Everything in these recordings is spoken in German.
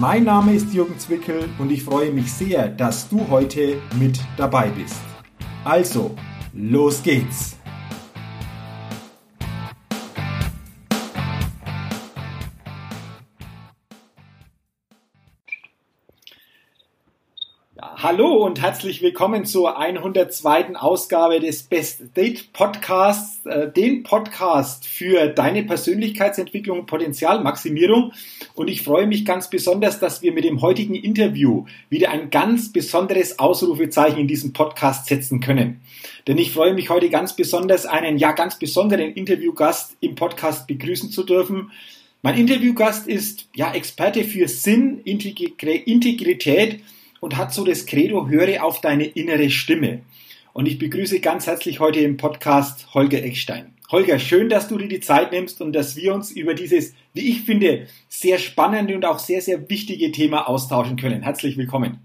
Mein Name ist Jürgen Zwickel und ich freue mich sehr, dass du heute mit dabei bist. Also, los geht's! Hallo und herzlich willkommen zur 102. Ausgabe des Best Date Podcasts, äh, den Podcast für deine Persönlichkeitsentwicklung und Potenzialmaximierung. Und ich freue mich ganz besonders, dass wir mit dem heutigen Interview wieder ein ganz besonderes Ausrufezeichen in diesem Podcast setzen können. Denn ich freue mich heute ganz besonders, einen ja ganz besonderen Interviewgast im Podcast begrüßen zu dürfen. Mein Interviewgast ist ja Experte für Sinn, Integrität, und hat so das Credo, höre auf deine innere Stimme. Und ich begrüße ganz herzlich heute im Podcast Holger Eckstein. Holger, schön, dass du dir die Zeit nimmst und dass wir uns über dieses, wie ich finde, sehr spannende und auch sehr, sehr wichtige Thema austauschen können. Herzlich willkommen.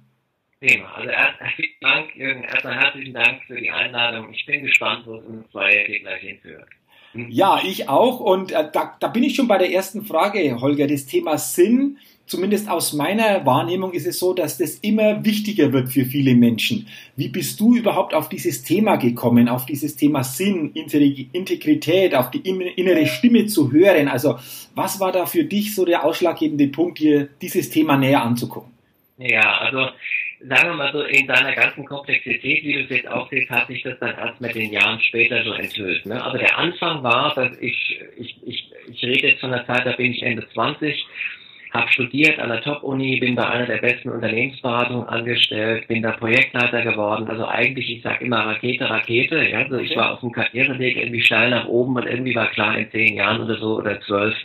Thema. Also erst, herzlichen Dank, Jürgen, erstmal herzlichen Dank für die Einladung. Ich bin gespannt, wo es uns zwei gleich hinführt. Hm. Ja, ich auch. Und äh, da, da bin ich schon bei der ersten Frage, Holger. Das Thema Sinn zumindest aus meiner Wahrnehmung ist es so, dass das immer wichtiger wird für viele Menschen. Wie bist du überhaupt auf dieses Thema gekommen, auf dieses Thema Sinn, Integrität, auf die innere Stimme zu hören? Also was war da für dich so der ausschlaggebende Punkt, dir dieses Thema näher anzugucken? Ja, also sagen wir mal so, in deiner ganzen Komplexität, wie du es jetzt auch siehst, hat sich das dann erst mit den Jahren später so enthüllt. Ne? Aber der Anfang war, dass ich, ich, ich, ich rede jetzt von der Zeit, da bin ich Ende 20, habe studiert an der Top-Uni, bin bei einer der besten Unternehmensberatungen angestellt, bin da Projektleiter geworden. Also eigentlich, ich sage immer Rakete, Rakete. Ja? Also ich war auf dem Karriereweg irgendwie steil nach oben und irgendwie war klar, in zehn Jahren oder so oder zwölf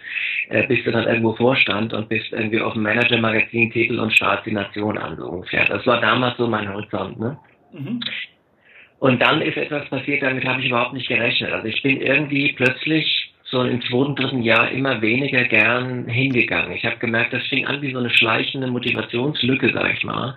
äh, bist du dann irgendwo Vorstand und bist irgendwie auf dem Manager-Magazin Titel und Staat die Nation an, so ungefähr. Das war damals so mein Horizont. Ne? Mhm. Und dann ist etwas passiert, damit habe ich überhaupt nicht gerechnet. Also ich bin irgendwie plötzlich so im zweiten, dritten Jahr immer weniger gern hingegangen. Ich habe gemerkt, das fing an wie so eine schleichende Motivationslücke, sag ich mal.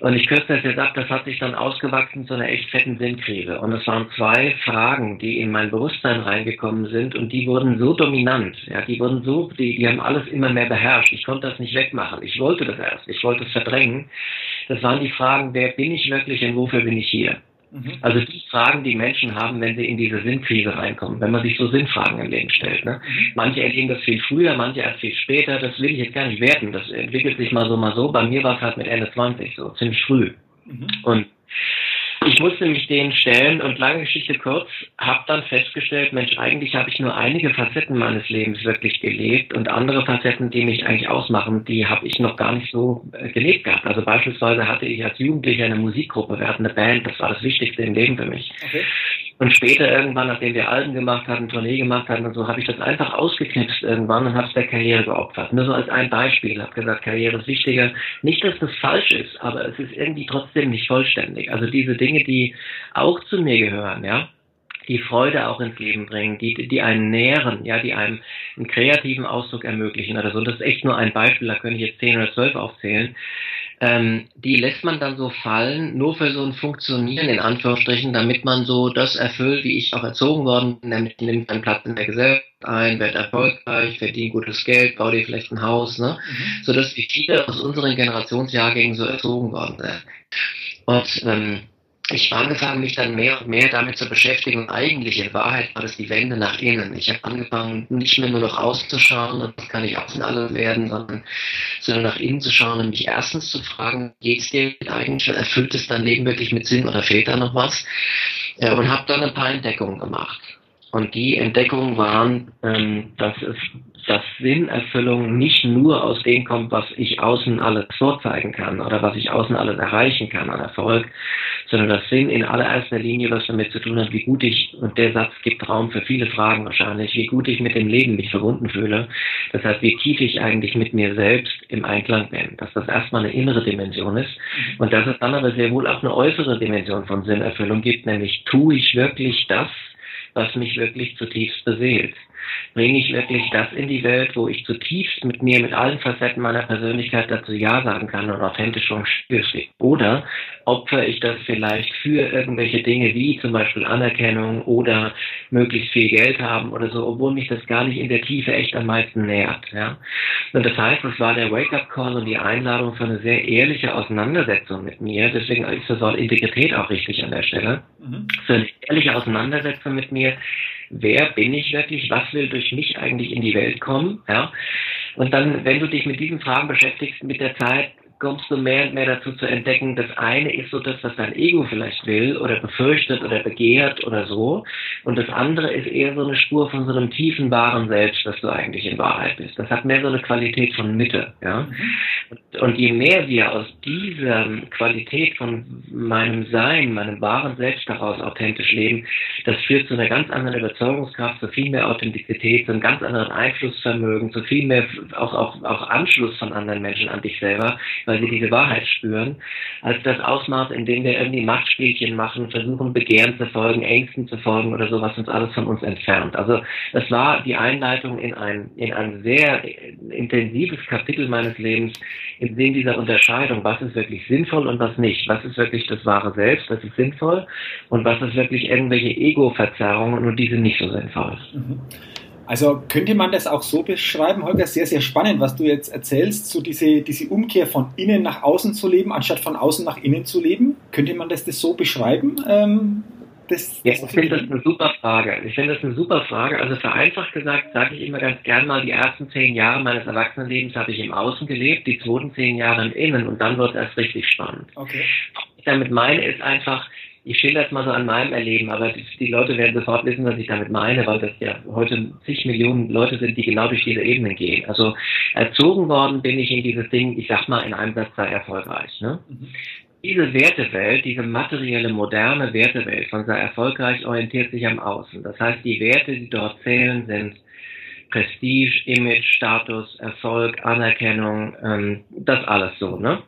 Und ich kürze das jetzt ab, das hat sich dann ausgewachsen zu einer echt fetten Sinnkrise. Und es waren zwei Fragen, die in mein Bewusstsein reingekommen sind und die wurden so dominant, ja, die wurden so, die, die haben alles immer mehr beherrscht. Ich konnte das nicht wegmachen. Ich wollte das erst. Ich wollte es verdrängen. Das waren die Fragen, wer bin ich wirklich und wofür bin ich hier? Mhm. Also die Fragen, die Menschen haben, wenn sie in diese Sinnkrise reinkommen, wenn man sich so Sinnfragen im Leben stellt. Ne? Mhm. Manche erleben das viel früher, manche erst viel später. Das will ich jetzt gar nicht werten. Das entwickelt sich mal so, mal so. Bei mir war es halt mit Ende 20 so, ziemlich früh. Mhm. Und ich musste mich denen stellen und lange Geschichte kurz, habe dann festgestellt, Mensch, eigentlich habe ich nur einige Facetten meines Lebens wirklich gelebt und andere Facetten, die mich eigentlich ausmachen, die habe ich noch gar nicht so äh, gelebt gehabt. Also beispielsweise hatte ich als Jugendlicher eine Musikgruppe, wir hatten eine Band, das war das Wichtigste im Leben für mich. Okay. Und später irgendwann, nachdem wir Alben gemacht hatten, Tournee gemacht hatten und so, habe ich das einfach ausgeknipst irgendwann und habe es der Karriere geopfert. Nur so als ein Beispiel. habe gesagt, Karriere ist wichtiger. Nicht, dass das falsch ist, aber es ist irgendwie trotzdem nicht vollständig. Also diese Dinge, die auch zu mir gehören, ja, die Freude auch ins Leben bringen, die, die einen nähren, ja, die einem einen kreativen Ausdruck ermöglichen oder so. Und das ist echt nur ein Beispiel, da könnte ich jetzt zehn oder zwölf aufzählen ähm, die lässt man dann so fallen, nur für so ein Funktionieren in Anführungsstrichen, damit man so das erfüllt, wie ich auch erzogen worden bin, nämlich nimmt einen Platz in der Gesellschaft ein, wird erfolgreich, verdient gutes Geld, baut dir vielleicht ein Haus, ne? Mhm. So dass wie viele aus unseren Generationsjahrgängen so erzogen worden sind. Und ähm, ich habe angefangen, mich dann mehr und mehr damit zu beschäftigen. Eigentlich in Wahrheit war das die Wende nach innen. Ich habe angefangen, nicht mehr nur noch auszuschauen und das kann ich außen alles werden, sondern, sondern nach innen zu schauen und mich erstens zu fragen, geht's dir eigentlich erfüllt es dein Leben wirklich mit Sinn oder fehlt da noch was? Und habe dann ein paar Entdeckungen gemacht. Und die Entdeckungen waren, ähm, dass es dass Sinnerfüllung nicht nur aus dem kommt, was ich außen alles vorzeigen kann oder was ich außen alles erreichen kann an Erfolg, sondern dass Sinn in allererster Linie was damit zu tun hat, wie gut ich, und der Satz gibt Raum für viele Fragen wahrscheinlich, wie gut ich mit dem Leben mich verbunden fühle. Das heißt, wie tief ich eigentlich mit mir selbst im Einklang bin. Dass das erstmal eine innere Dimension ist und dass es dann aber sehr wohl auch eine äußere Dimension von Sinnerfüllung gibt, nämlich tue ich wirklich das, was mich wirklich zutiefst beseelt bringe ich wirklich das in die Welt, wo ich zutiefst mit mir, mit allen Facetten meiner Persönlichkeit dazu Ja sagen kann und authentisch und stehe. Oder opfere ich das vielleicht für irgendwelche Dinge wie zum Beispiel Anerkennung oder möglichst viel Geld haben oder so, obwohl mich das gar nicht in der Tiefe echt am meisten nährt. Ja? Und das heißt, es war der Wake-up-Call und die Einladung für eine sehr ehrliche Auseinandersetzung mit mir. Deswegen ist das Wort Integrität auch richtig an der Stelle. Mhm. Für eine ehrliche Auseinandersetzung mit mir wer bin ich wirklich, was will durch mich eigentlich in die Welt kommen, ja. Und dann, wenn du dich mit diesen Fragen beschäftigst, mit der Zeit kommst du mehr und mehr dazu zu entdecken, das eine ist so das, was dein Ego vielleicht will oder befürchtet oder begehrt oder so. Und das andere ist eher so eine Spur von so einem tiefen, wahren Selbst, das du eigentlich in Wahrheit bist. Das hat mehr so eine Qualität von Mitte, ja. Und, und je mehr wir aus dieser Qualität von meinem Sein, meinem wahren Selbst daraus authentisch leben, das führt zu einer ganz anderen Überzeugungskraft, zu viel mehr Authentizität, zu einem ganz anderen Einflussvermögen, zu viel mehr auch, auch, auch Anschluss von anderen Menschen an dich selber, weil sie diese Wahrheit spüren, als das Ausmaß, in dem wir irgendwie Machtspielchen machen, versuchen Begehren zu folgen, Ängsten zu folgen oder so, was uns alles von uns entfernt. Also es war die Einleitung in ein, in ein sehr intensives Kapitel meines Lebens im Sinn dieser Unterscheidung, was ist wirklich sinnvoll und was nicht, was ist wirklich das wahre Selbst, was ist sinnvoll und was ist wirklich irgendwelche Ego-Verzerrungen und diese nicht so sinnvoll. Mhm. Also könnte man das auch so beschreiben, Holger, sehr, sehr spannend, was du jetzt erzählst, so diese, diese Umkehr von innen nach außen zu leben, anstatt von außen nach innen zu leben. Könnte man das, das so beschreiben? Ähm, das, ja, ich finde das eine super Frage. Ich finde das eine super Frage. Also vereinfacht gesagt sage ich immer ganz gern mal, die ersten zehn Jahre meines Erwachsenenlebens habe ich im Außen gelebt, die zweiten zehn Jahre im Innen und dann wird es erst richtig spannend. Okay. Was ich damit meine, ist einfach, ich schilder es mal so an meinem Erleben, aber die, die, Leute werden sofort wissen, was ich damit meine, weil das ja heute zig Millionen Leute sind, die genau durch diese Ebenen gehen. Also erzogen worden bin ich in dieses Ding, ich sag mal in einem Satz sei erfolgreich. Ne? Mhm. Diese Wertewelt, diese materielle, moderne Wertewelt von sei erfolgreich orientiert sich am Außen. Das heißt, die Werte, die dort zählen, sind Prestige, Image, Status, Erfolg, Anerkennung, ähm, das alles so, ne?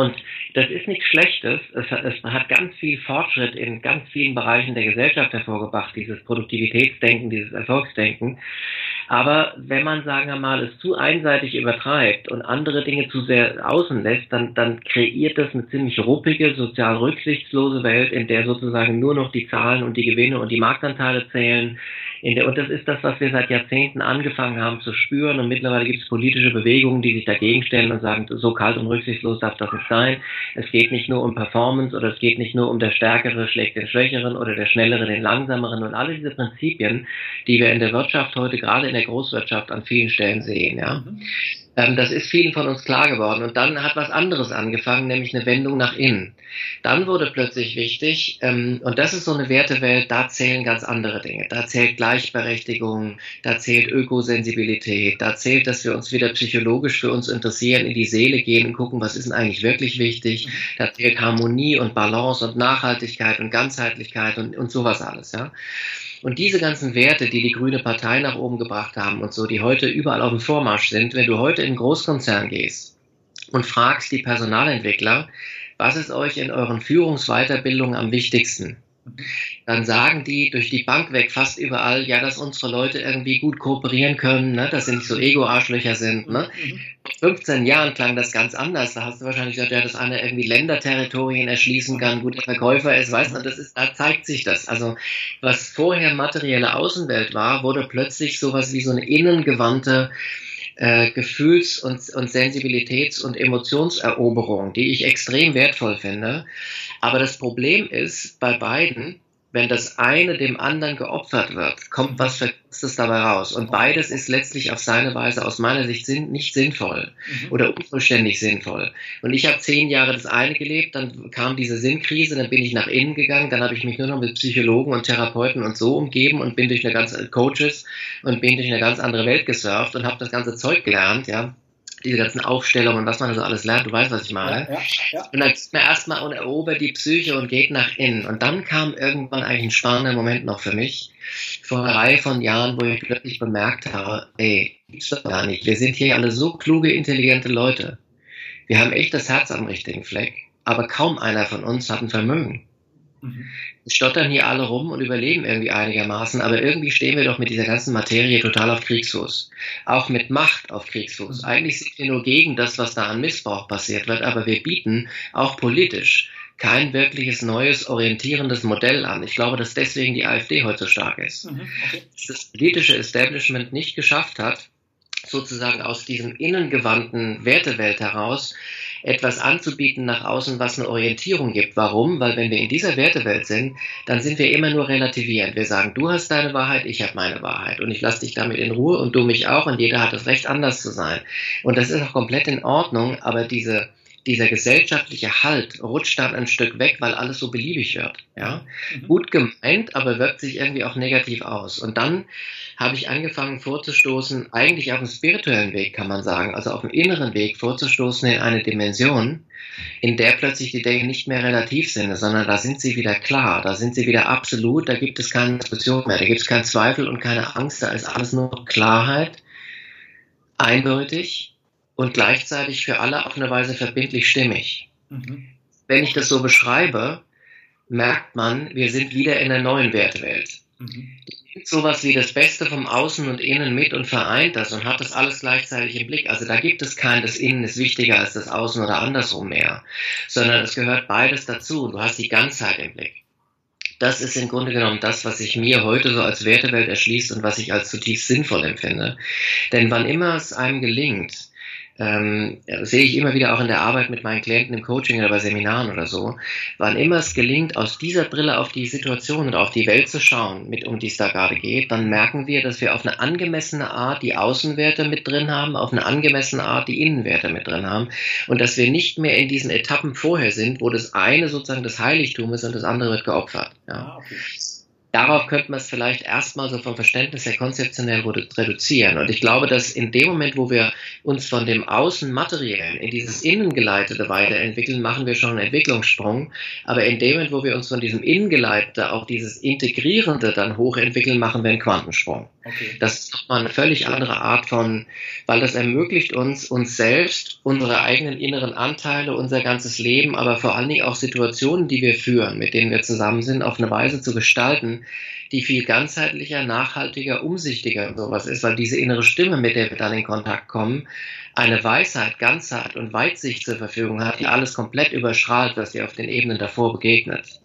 Und das ist nichts Schlechtes. Es hat, es hat ganz viel Fortschritt in ganz vielen Bereichen der Gesellschaft hervorgebracht, dieses Produktivitätsdenken, dieses Erfolgsdenken. Aber wenn man, sagen wir mal, es zu einseitig übertreibt und andere Dinge zu sehr außen lässt, dann, dann kreiert das eine ziemlich ruppige, sozial rücksichtslose Welt, in der sozusagen nur noch die Zahlen und die Gewinne und die Marktanteile zählen, der, und das ist das, was wir seit Jahrzehnten angefangen haben zu spüren. Und mittlerweile gibt es politische Bewegungen, die sich dagegen stellen und sagen, so kalt und rücksichtslos darf das nicht sein. Es geht nicht nur um Performance oder es geht nicht nur um der Stärkere schlägt den Schwächeren oder der Schnellere den Langsameren und alle diese Prinzipien, die wir in der Wirtschaft heute, gerade in der Großwirtschaft, an vielen Stellen sehen. Ja. Ähm, das ist vielen von uns klar geworden. Und dann hat was anderes angefangen, nämlich eine Wendung nach innen. Dann wurde plötzlich wichtig, ähm, und das ist so eine Wertewelt, da zählen ganz andere Dinge. Da zählt Gleichberechtigung, da zählt Ökosensibilität, da zählt, dass wir uns wieder psychologisch für uns interessieren, in die Seele gehen und gucken, was ist denn eigentlich wirklich wichtig. Da zählt Harmonie und Balance und Nachhaltigkeit und Ganzheitlichkeit und, und sowas alles, ja. Und diese ganzen Werte, die die Grüne Partei nach oben gebracht haben und so, die heute überall auf dem Vormarsch sind, wenn du heute in Großkonzern gehst und fragst die Personalentwickler, was ist euch in euren Führungsweiterbildungen am wichtigsten? Dann sagen die durch die Bank weg fast überall, ja, dass unsere Leute irgendwie gut kooperieren können, ne? dass sie nicht so Ego-Arschlöcher sind. Ne? Mhm. 15 Jahren klang das ganz anders. Da hast du wahrscheinlich gesagt, ja, dass einer irgendwie Länderterritorien erschließen kann, guter Verkäufer ist, weißt du, das ist, da zeigt sich das. Also, was vorher materielle Außenwelt war, wurde plötzlich sowas wie so eine innengewandte äh, Gefühls- und, und Sensibilitäts- und Emotionseroberung, die ich extrem wertvoll finde. Aber das Problem ist bei beiden, wenn das eine dem anderen geopfert wird, kommt was Verkehrtes dabei raus. Und beides ist letztlich auf seine Weise aus meiner Sicht nicht sinnvoll mhm. oder unvollständig sinnvoll. Und ich habe zehn Jahre das eine gelebt, dann kam diese Sinnkrise, dann bin ich nach innen gegangen, dann habe ich mich nur noch mit Psychologen und Therapeuten und so umgeben und bin durch eine ganze Coaches und bin durch eine ganz andere Welt gesurft und habe das ganze Zeug gelernt, ja diese ganzen Aufstellungen und was man so alles lernt, du weißt, was ich meine. Ja, ja, Und dann ist man erstmal und erobert die Psyche und geht nach innen. Und dann kam irgendwann eigentlich ein spannender Moment noch für mich, vor einer Reihe von Jahren, wo ich plötzlich bemerkt habe, ey, gibt's doch gar nicht. Wir sind hier alle so kluge, intelligente Leute. Wir haben echt das Herz am richtigen Fleck, aber kaum einer von uns hat ein Vermögen. Mhm. Wir stottern hier alle rum und überleben irgendwie einigermaßen, aber irgendwie stehen wir doch mit dieser ganzen Materie total auf Kriegsfuß. Auch mit Macht auf Kriegsfuß. Eigentlich sind wir nur gegen das, was da an Missbrauch passiert wird, aber wir bieten auch politisch kein wirkliches neues orientierendes Modell an. Ich glaube, dass deswegen die AfD heute so stark ist. Mhm, okay. Das politische Establishment nicht geschafft hat, sozusagen aus diesem innengewandten Wertewelt heraus etwas anzubieten nach außen, was eine Orientierung gibt. Warum? Weil wenn wir in dieser Wertewelt sind, dann sind wir immer nur relativierend. Wir sagen, du hast deine Wahrheit, ich habe meine Wahrheit und ich lasse dich damit in Ruhe und du mich auch und jeder hat das Recht, anders zu sein. Und das ist auch komplett in Ordnung, aber diese dieser gesellschaftliche Halt rutscht dann ein Stück weg, weil alles so beliebig wird. Ja? Mhm. Gut gemeint, aber wirkt sich irgendwie auch negativ aus. Und dann habe ich angefangen vorzustoßen, eigentlich auf dem spirituellen Weg kann man sagen, also auf dem inneren Weg vorzustoßen in eine Dimension, in der plötzlich die Dinge nicht mehr relativ sind, sondern da sind sie wieder klar, da sind sie wieder absolut, da gibt es keine Diskussion mehr, da gibt es keinen Zweifel und keine Angst, da ist alles nur Klarheit, eindeutig und gleichzeitig für alle auf eine Weise verbindlich stimmig. Mhm. Wenn ich das so beschreibe, merkt man, wir sind wieder in einer neuen Wertewelt. Mhm. Sowas wie das Beste vom Außen und Innen mit und vereint das und hat das alles gleichzeitig im Blick. Also da gibt es kein, das Innen ist wichtiger als das Außen oder andersrum mehr, sondern es gehört beides dazu. Du hast die Ganzheit im Blick. Das ist im Grunde genommen das, was sich mir heute so als Wertewelt erschließt und was ich als zutiefst sinnvoll empfinde. Denn wann immer es einem gelingt, ähm, sehe ich immer wieder auch in der Arbeit mit meinen Klienten im Coaching oder bei Seminaren oder so, wann immer es gelingt, aus dieser Brille auf die Situation und auf die Welt zu schauen, mit um die es da gerade geht, dann merken wir, dass wir auf eine angemessene Art die Außenwerte mit drin haben, auf eine angemessene Art die Innenwerte mit drin haben und dass wir nicht mehr in diesen Etappen vorher sind, wo das eine sozusagen das Heiligtum ist und das andere wird geopfert. Ja. Ah, okay darauf könnte man es vielleicht erstmal so vom Verständnis her konzeptionell reduzieren. Und ich glaube, dass in dem Moment, wo wir uns von dem Außenmateriellen in dieses Innengeleitete weiterentwickeln, machen wir schon einen Entwicklungssprung. Aber in dem Moment, wo wir uns von diesem Innengeleitete auf dieses Integrierende dann hochentwickeln, machen wir einen Quantensprung. Okay. Das ist nochmal eine völlig andere Art von, weil das ermöglicht uns, uns selbst, unsere eigenen inneren Anteile, unser ganzes Leben, aber vor allen Dingen auch Situationen, die wir führen, mit denen wir zusammen sind, auf eine Weise zu gestalten, die viel ganzheitlicher, nachhaltiger, umsichtiger und sowas ist, weil diese innere Stimme, mit der wir dann in Kontakt kommen, eine Weisheit, Ganzheit und Weitsicht zur Verfügung hat, die alles komplett überstrahlt, was ihr auf den Ebenen davor begegnet.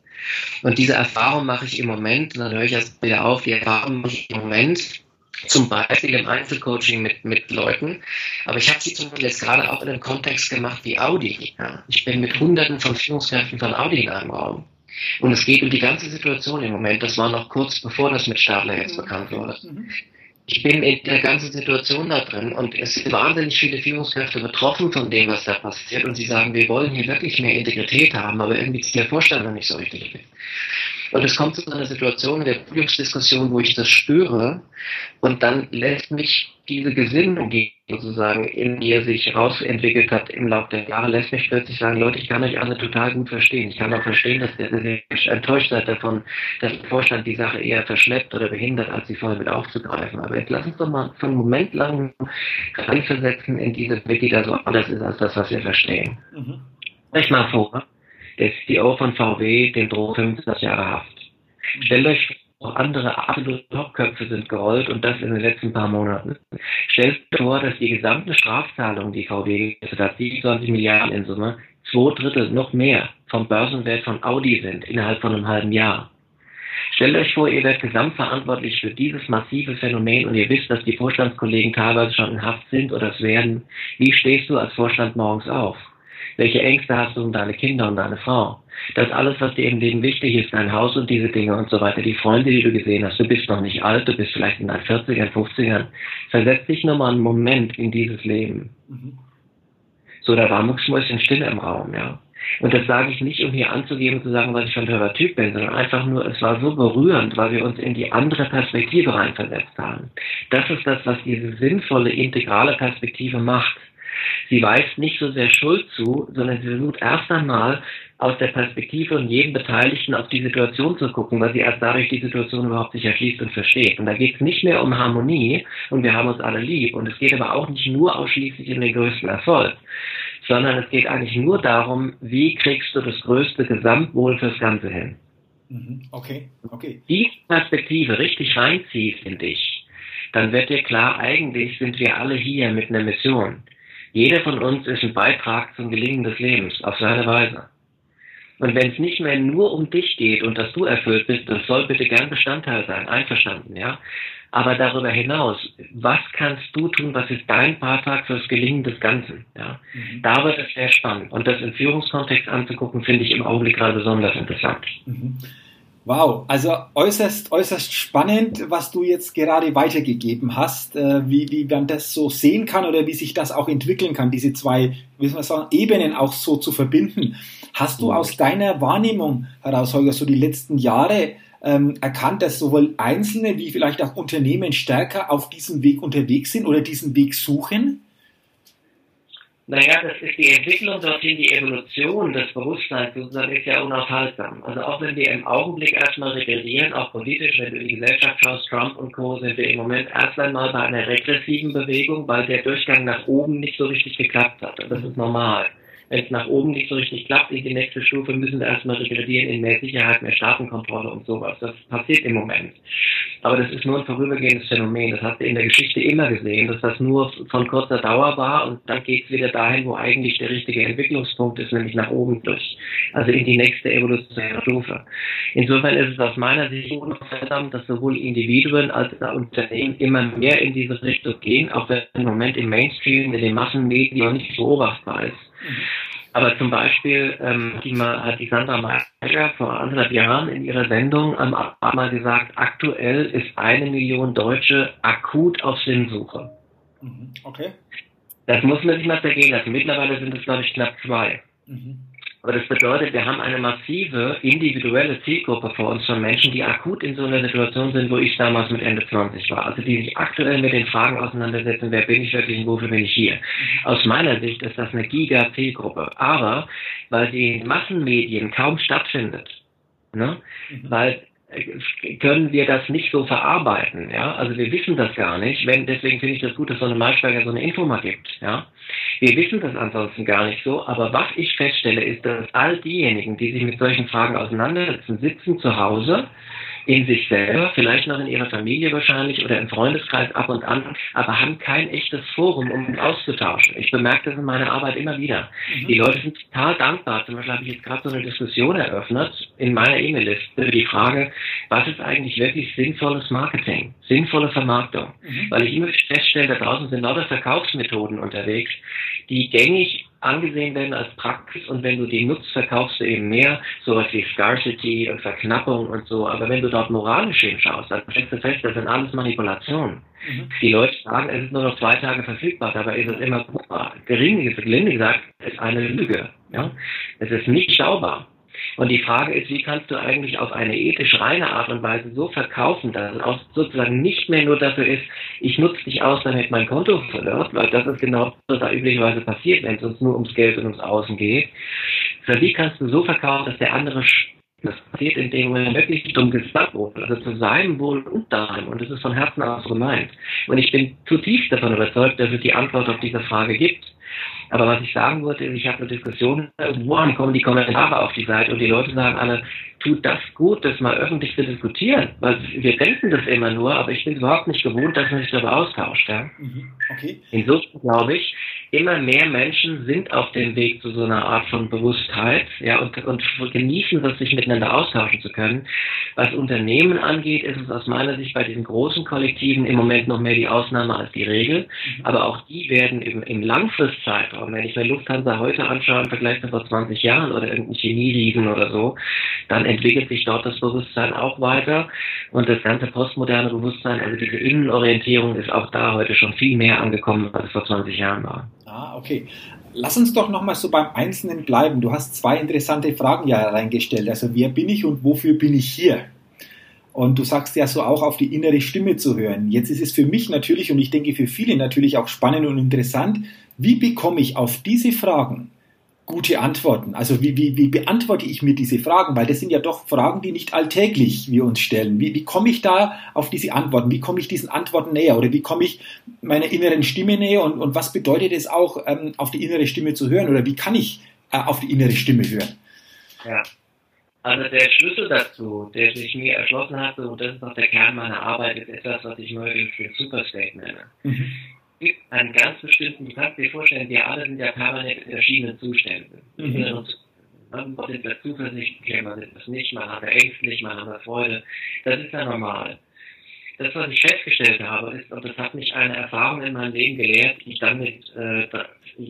Und diese Erfahrung mache ich im Moment, und dann höre ich erst wieder auf, die Erfahrung mache ich im Moment zum Beispiel im Einzelcoaching mit, mit Leuten. Aber ich habe sie zum Beispiel jetzt gerade auch in einem Kontext gemacht wie Audi. Ja. Ich bin mit Hunderten von Führungskräften von Audi in einem Raum. Und es geht um die ganze Situation im Moment. Das war noch kurz bevor das mit Stadler jetzt bekannt wurde. Mhm. Ich bin in der ganzen Situation da drin und es sind wahnsinnig viele Führungskräfte betroffen von dem, was da passiert. Und sie sagen, wir wollen hier wirklich mehr Integrität haben, aber irgendwie ist der Vorstand noch nicht so richtig. Und es kommt zu einer Situation in der Prüfungsdiskussion, wo ich das spüre und dann lässt mich diese Gesinnung, die sozusagen in mir sich rausentwickelt hat im Laufe der Jahre, lässt mich plötzlich sagen, Leute, ich kann euch alle total gut verstehen. Ich kann auch verstehen, dass ihr enttäuscht seid davon, dass der Vorstand die Sache eher verschleppt oder behindert, als sie vorher mit aufzugreifen. Aber jetzt lass uns doch mal für einen Moment lang reinversetzen in diese Welt, die da so anders ist als das, was wir verstehen. Mhm. Euch mal vor, der CEO von VW, den droht 25 Jahre Haft. Stellt euch auch andere absolute Topköpfe sind gerollt und das in den letzten paar Monaten. Stellt euch vor, dass die gesamte Strafzahlung, die VW geleistet hat, 27 Milliarden in Summe, zwei Drittel noch mehr vom Börsenwert von Audi sind innerhalb von einem halben Jahr. Stellt euch vor, ihr werdet gesamtverantwortlich für dieses massive Phänomen und ihr wisst, dass die Vorstandskollegen teilweise schon in Haft sind oder es werden. Wie stehst du als Vorstand morgens auf? Welche Ängste hast du um deine Kinder und deine Frau? Das alles, was dir im Leben wichtig ist, dein Haus und diese Dinge und so weiter, die Freunde, die du gesehen hast, du bist noch nicht alt, du bist vielleicht in deinen 40ern, 50ern. Versetz dich nochmal einen Moment in dieses Leben. Mhm. So, da war mucksmäuschen Stille im Raum, ja. Und das sage ich nicht, um hier anzugeben, zu sagen, was ich für ein toller Typ bin, sondern einfach nur, es war so berührend, weil wir uns in die andere Perspektive reinversetzt haben. Das ist das, was diese sinnvolle, integrale Perspektive macht. Sie weist nicht so sehr Schuld zu, sondern sie versucht erst einmal aus der Perspektive von jedem Beteiligten auf die Situation zu gucken, weil sie erst dadurch die Situation überhaupt sich erschließt und versteht. Und da geht es nicht mehr um Harmonie und wir haben uns alle lieb. Und es geht aber auch nicht nur ausschließlich um den größten Erfolg, sondern es geht eigentlich nur darum, wie kriegst du das größte Gesamtwohl fürs Ganze hin. Mhm. Okay, okay. Die Perspektive richtig reinziehst in dich, dann wird dir klar, eigentlich sind wir alle hier mit einer Mission. Jeder von uns ist ein Beitrag zum Gelingen des Lebens, auf seine Weise. Und wenn es nicht mehr nur um dich geht und dass du erfüllt bist, das soll bitte gern Bestandteil sein, einverstanden, ja. Aber darüber hinaus, was kannst du tun, was ist dein Beitrag fürs Gelingen des Ganzen, ja. Mhm. Da wird es sehr spannend. Und das im Führungskontext anzugucken, finde ich im Augenblick gerade besonders interessant. Mhm. Wow, also äußerst, äußerst spannend, was du jetzt gerade weitergegeben hast, äh, wie, wie man das so sehen kann oder wie sich das auch entwickeln kann, diese zwei, wie soll man sagen, Ebenen auch so zu verbinden. Hast du aus deiner Wahrnehmung heraus, Holger, so die letzten Jahre ähm, erkannt, dass sowohl Einzelne wie vielleicht auch Unternehmen stärker auf diesem Weg unterwegs sind oder diesen Weg suchen? Naja, das ist die Entwicklung dorthin, die Evolution des Bewusstseins sozusagen ist ja unaufhaltsam. Also auch wenn wir im Augenblick erstmal regredieren, auch politisch, wenn du in die Gesellschaft schaust, Trump und Co., sind wir im Moment erst einmal bei einer regressiven Bewegung, weil der Durchgang nach oben nicht so richtig geklappt hat. Und das ist normal wenn es nach oben nicht so richtig klappt, in die nächste Stufe müssen wir erstmal regredieren in mehr Sicherheit, mehr Staatenkontrolle und sowas. Das passiert im Moment. Aber das ist nur ein vorübergehendes Phänomen. Das hast du in der Geschichte immer gesehen, dass das nur von kurzer Dauer war und dann geht es wieder dahin, wo eigentlich der richtige Entwicklungspunkt ist, nämlich nach oben durch. Also in die nächste evolutionäre Stufe. Insofern ist es aus meiner Sicht unverdammend, dass sowohl Individuen als auch Unternehmen immer mehr in diese Richtung gehen, auch wenn im Moment im Mainstream, in den Massenmedien noch nicht beobachtbar ist. Aber zum Beispiel ähm, die mal, hat die Sandra Meyer vor anderthalb Jahren in ihrer Sendung ähm, mal gesagt, aktuell ist eine Million Deutsche akut auf Sinnsuche. Mhm. Okay. Das muss man sich mal vergehen lassen. Mittlerweile sind es, glaube ich, knapp zwei. Mhm. Aber das bedeutet, wir haben eine massive individuelle Zielgruppe vor uns von Menschen, die akut in so einer Situation sind, wo ich damals mit Ende 20 war. Also die sich aktuell mit den Fragen auseinandersetzen, wer bin ich wirklich und wofür bin ich hier. Aus meiner Sicht ist das eine Giga-Zielgruppe. Aber weil sie in Massenmedien kaum stattfindet, ne? Mhm. weil können wir das nicht so verarbeiten. Ja? Also wir wissen das gar nicht. Wenn, deswegen finde ich das gut, dass so eine Maischberger so eine Info mal gibt. Ja? Wir wissen das ansonsten gar nicht so. Aber was ich feststelle, ist, dass all diejenigen, die sich mit solchen Fragen auseinandersetzen, sitzen zu Hause in sich selber, vielleicht noch in ihrer Familie wahrscheinlich oder im Freundeskreis ab und an, aber haben kein echtes Forum, um auszutauschen. Ich bemerke das in meiner Arbeit immer wieder. Mhm. Die Leute sind total dankbar. Zum Beispiel habe ich jetzt gerade so eine Diskussion eröffnet in meiner E-Mail-Liste über die Frage, was ist eigentlich wirklich sinnvolles Marketing, sinnvolle Vermarktung? Mhm. Weil ich immer feststelle, da draußen sind lauter Verkaufsmethoden unterwegs, die gängig angesehen werden als Praxis und wenn du die nutzt, verkaufst du eben mehr, sowas wie Scarcity und Verknappung und so. Aber wenn du dort moralisch hinschaust, dann stellst du fest, das sind alles Manipulationen. Mhm. Die Leute sagen, es ist nur noch zwei Tage verfügbar, dabei ist es immer gering, gelinde gesagt, ist eine Lüge. Ja? Es ist nicht schaubar. Und die Frage ist, wie kannst du eigentlich auf eine ethisch reine Art und Weise so verkaufen, dass es auch sozusagen nicht mehr nur dafür ist, ich nutze dich aus, damit mein Konto verläuft, weil das ist genau, was da üblicherweise passiert, wenn es uns nur ums Geld und ums Außen geht. Sondern wie kannst du so verkaufen, dass der andere das passiert, indem man wirklich zum Gesamtwohl, also zu seinem Wohl und deinem. Und das ist von Herzen aus gemeint. Und ich bin zutiefst davon überzeugt, dass es die Antwort auf diese Frage gibt. Aber was ich sagen wollte, ich habe eine Diskussion, wo kommen die Kommentare auf die Seite und die Leute sagen alle, tut das gut, das mal öffentlich zu diskutieren. Weil wir denken das immer nur, aber ich bin überhaupt nicht gewohnt, dass man sich darüber austauscht. Ja? Mhm. Okay. Insofern glaube ich, immer mehr Menschen sind auf dem Weg zu so einer Art von Bewusstheit, ja, und, und genießen es, sich miteinander austauschen zu können. Was Unternehmen angeht, ist es aus meiner Sicht bei diesen großen Kollektiven im Moment noch mehr die Ausnahme als die Regel. Mhm. Aber auch die werden im, im Langfristzeitraum, wenn ich mir Lufthansa heute anschaue im Vergleich zu vor 20 Jahren oder irgendein Chemieriesen oder so, dann entwickelt sich dort das Bewusstsein auch weiter und das ganze postmoderne Bewusstsein, also diese Innenorientierung ist auch da heute schon viel mehr angekommen, als es vor 20 Jahren war. Ah, okay. Lass uns doch nochmal so beim Einzelnen bleiben. Du hast zwei interessante Fragen ja reingestellt. Also wer bin ich und wofür bin ich hier? Und du sagst ja so auch auf die innere Stimme zu hören. Jetzt ist es für mich natürlich und ich denke für viele natürlich auch spannend und interessant, wie bekomme ich auf diese Fragen gute Antworten? Also wie, wie, wie beantworte ich mir diese Fragen? Weil das sind ja doch Fragen, die nicht alltäglich wir uns stellen. Wie, wie komme ich da auf diese Antworten? Wie komme ich diesen Antworten näher? Oder wie komme ich meiner inneren Stimme näher? Und, und was bedeutet es auch, ähm, auf die innere Stimme zu hören? Oder wie kann ich äh, auf die innere Stimme hören? Ja. Also der Schlüssel dazu, der sich mir erschlossen hatte, und das ist auch der Kern meiner Arbeit, ist etwas, was ich neuerdings den Superstate nenne. Mhm gibt einen ganz bestimmten, du kannst dir vorstellen, wir alle sind ja permanent in verschiedenen Zuständen. Mhm. Man ist das zuversichtlich, man ist das nicht, man hat ängstlich, man hat Freude. Das ist ja normal. Das, was ich festgestellt habe, ist, und das hat mich eine Erfahrung in meinem Leben gelehrt, die ich dann mit äh,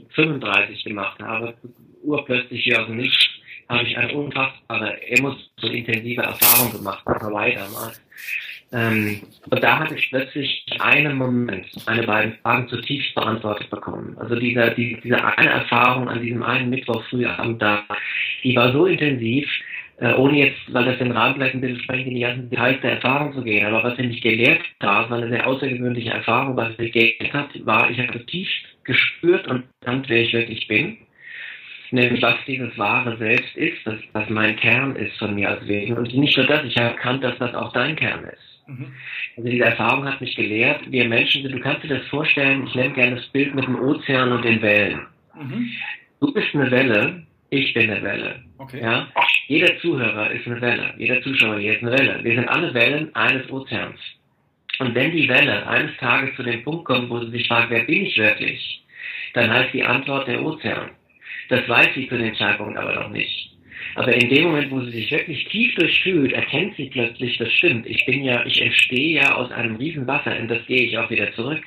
35 gemacht habe, urplötzlich hier aus dem Nichts, habe ich eine unfassbare, emotional intensive Erfahrung gemacht, Hawaii damals. Ähm, und da hatte ich plötzlich einen Moment, meine beiden Fragen zutiefst beantwortet bekommen. Also dieser, die, diese eine Erfahrung an diesem einen Mittwoch frühabend da, die war so intensiv, äh, ohne jetzt, weil das den Rahmen vielleicht ein bisschen sprengt, in die ganzen Details der Erfahrung zu gehen. Aber was ich nicht gelehrt habe, war eine sehr außergewöhnliche Erfahrung, was ich gelehrt habe, war, ich habe tief gespürt und erkannt, wer ich wirklich bin nämlich was dieses wahre Selbst ist, dass das mein Kern ist von mir als Wesen. Und nicht nur das, ich habe erkannt, dass das auch dein Kern ist. Mhm. Also diese Erfahrung hat mich gelehrt, wir Menschen sind, du kannst dir das vorstellen, ich nenne gerne das Bild mit dem Ozean und den Wellen. Mhm. Du bist eine Welle, ich bin eine Welle. Okay. Ja? Jeder Zuhörer ist eine Welle, jeder Zuschauer hier ist eine Welle. Wir sind alle Wellen eines Ozeans. Und wenn die Welle eines Tages zu dem Punkt kommt, wo sie sich fragt, wer bin ich wirklich, dann heißt die Antwort der Ozean. Das weiß sie zu dem Zeitpunkt aber noch nicht. Aber in dem Moment, wo sie sich wirklich tief durchfühlt, erkennt sie plötzlich, das stimmt. Ich bin ja, ich entstehe ja aus einem riesen Wasser, in das gehe ich auch wieder zurück.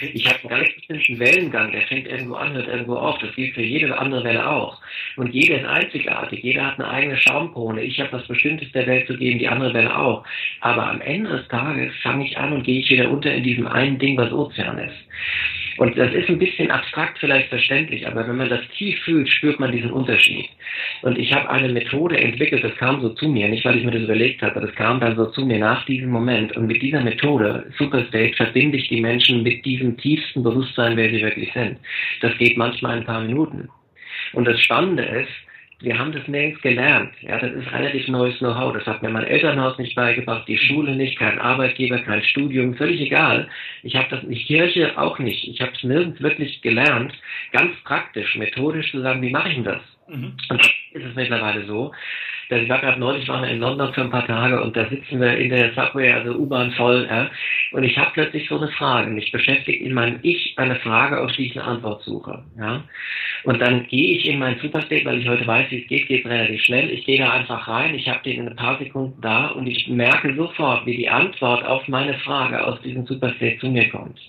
Ich habe einen ganz bestimmten Wellengang, der fängt irgendwo an, hört irgendwo auf. Das gilt für jede andere Welle auch. Und jeder ist einzigartig. Jeder hat eine eigene Schaumkrone. Ich habe was Bestimmtes der Welt zu geben, die andere Welle auch. Aber am Ende des Tages fange ich an und gehe ich wieder unter in diesem einen Ding, was Ozean ist. Und das ist ein bisschen abstrakt vielleicht verständlich, aber wenn man das tief fühlt, spürt man diesen Unterschied. Und ich habe eine Methode entwickelt, das kam so zu mir, nicht weil ich mir das überlegt habe, das kam dann so zu mir nach diesem Moment. Und mit dieser Methode, Superstate, verbinde ich die Menschen mit diesem tiefsten Bewusstsein, wer sie wirklich sind. Das geht manchmal ein paar Minuten. Und das Spannende ist, wir haben das nirgends gelernt. Ja, das ist relativ neues Know-how. Das hat mir mein Elternhaus nicht beigebracht, die Schule nicht, kein Arbeitgeber, kein Studium, völlig egal. Ich habe das, die Kirche auch nicht. Ich habe es nirgends wirklich gelernt, ganz praktisch, methodisch zu sagen, wie mache ich denn das? Mhm. Und das ist es mittlerweile so, dass ich war gerade neulich wir in London für ein paar Tage und da sitzen wir in der Subway, also U-Bahn voll, ja, und ich habe plötzlich so eine Frage. Mich beschäftigt in meinem Ich eine Frage, auf die ich eine Antwort suche. Ja. Und dann gehe ich in meinen Superstate, weil ich heute weiß, wie es geht, geht relativ schnell. Ich gehe da einfach rein, ich habe den in ein paar Sekunden da und ich merke sofort, wie die Antwort auf meine Frage aus diesem Superstate zu mir kommt.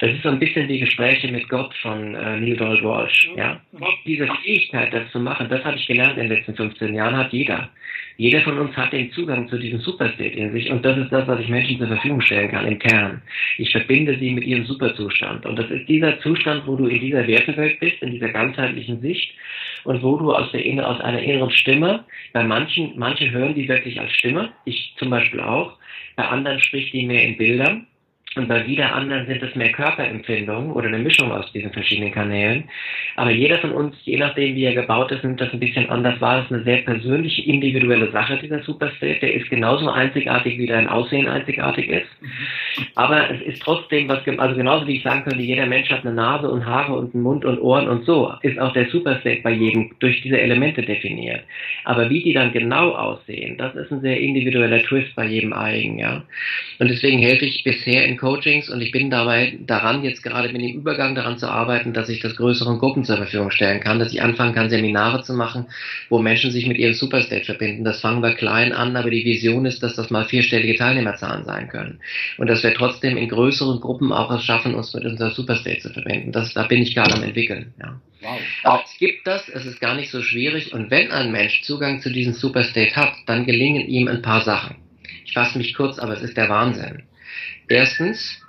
Das ist so ein bisschen die Gespräche mit Gott von äh, Neil Donald Walsh. Ja? Diese Fähigkeit, das zu machen, das habe ich gelernt in den letzten 15 Jahren, hat jeder. Jeder von uns hat den Zugang zu diesem Superstate in sich und das ist das, was ich Menschen zur Verfügung stellen kann im Kern. Ich verbinde sie mit ihrem Superzustand und das ist dieser Zustand, wo du in dieser Wertewelt bist, in dieser ganzheitlichen Sicht und wo du aus, der, aus einer inneren Stimme, bei manchen, manche hören die wirklich als Stimme, ich zum Beispiel auch, bei anderen spricht die mehr in Bildern und bei wieder anderen sind es mehr Körperempfindungen oder eine Mischung aus diesen verschiedenen Kanälen. Aber jeder von uns, je nachdem wie er gebaut ist, nimmt das ein bisschen anders wahr. Es ist eine sehr persönliche, individuelle Sache, dieser Superstate. Der ist genauso einzigartig, wie dein Aussehen einzigartig ist. Aber es ist trotzdem was, also genauso wie ich sagen könnte, jeder Mensch hat eine Nase und Haare und einen Mund und Ohren und so, ist auch der Superstate bei jedem durch diese Elemente definiert. Aber wie die dann genau aussehen, das ist ein sehr individueller Twist bei jedem eigen, ja. Und deswegen helfe ich bisher in Coachings und ich bin dabei daran, jetzt gerade bin im Übergang daran zu arbeiten, dass ich das größeren Gruppen zur Verfügung stellen kann, dass ich anfangen kann, Seminare zu machen, wo Menschen sich mit ihrem Superstate verbinden. Das fangen wir klein an, aber die Vision ist, dass das mal vierstellige Teilnehmerzahlen sein können. Und dass wir trotzdem in größeren Gruppen auch es schaffen, uns mit unserer Superstate zu verbinden. Das, da bin ich gerade am entwickeln. Ja. Wow. Aber es gibt das, es ist gar nicht so schwierig und wenn ein Mensch Zugang zu diesem Superstate hat, dann gelingen ihm ein paar Sachen. Ich fasse mich kurz, aber es ist der Wahnsinn. Erstens,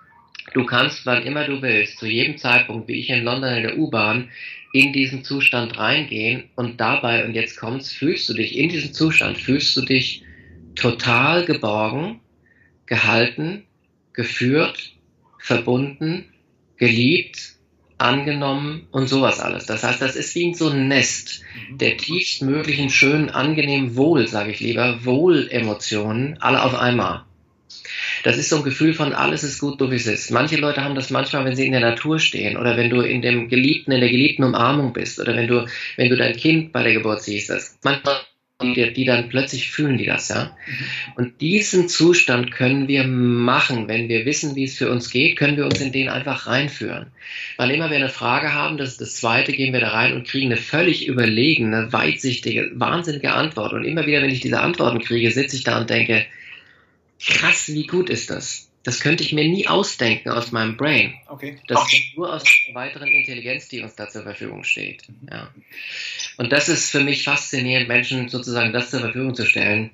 du kannst, wann immer du willst, zu jedem Zeitpunkt, wie ich in London in der U-Bahn, in diesen Zustand reingehen und dabei, und jetzt kommt's, fühlst du dich, in diesem Zustand fühlst du dich total geborgen, gehalten, geführt, verbunden, geliebt, angenommen und sowas alles. Das heißt, das ist wie so ein Nest mhm. der tiefstmöglichen, schönen, angenehmen Wohl, sage ich lieber, Wohlemotionen, alle auf einmal. Das ist so ein Gefühl von alles ist gut, so wie es ist. Manche Leute haben das manchmal, wenn sie in der Natur stehen oder wenn du in dem Geliebten, in der geliebten Umarmung bist oder wenn du, wenn du dein Kind bei der Geburt siehst. Das manchmal die, die dann plötzlich fühlen die das, ja. Mhm. Und diesen Zustand können wir machen, wenn wir wissen, wie es für uns geht, können wir uns in den einfach reinführen. Wann immer wir eine Frage haben, das ist das zweite, gehen wir da rein und kriegen eine völlig überlegene, weitsichtige, wahnsinnige Antwort. Und immer wieder, wenn ich diese Antworten kriege, sitze ich da und denke, krass, wie gut ist das? Das könnte ich mir nie ausdenken aus meinem Brain. Okay. Das kommt nur aus der weiteren Intelligenz, die uns da zur Verfügung steht. Mhm. Ja. Und das ist für mich faszinierend, Menschen sozusagen das zur Verfügung zu stellen.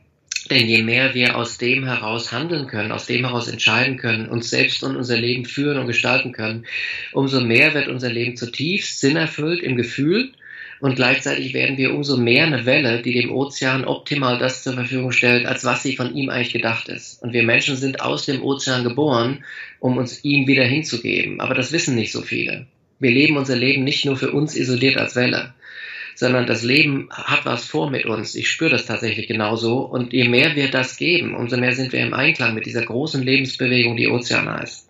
Denn je mehr wir aus dem heraus handeln können, aus dem heraus entscheiden können, uns selbst und unser Leben führen und gestalten können, umso mehr wird unser Leben zutiefst sinnerfüllt im Gefühl und gleichzeitig werden wir umso mehr eine Welle, die dem Ozean optimal das zur Verfügung stellt, als was sie von ihm eigentlich gedacht ist. Und wir Menschen sind aus dem Ozean geboren, um uns ihm wieder hinzugeben. Aber das wissen nicht so viele. Wir leben unser Leben nicht nur für uns isoliert als Welle, sondern das Leben hat was vor mit uns. Ich spüre das tatsächlich genauso. Und je mehr wir das geben, umso mehr sind wir im Einklang mit dieser großen Lebensbewegung, die Ozean heißt.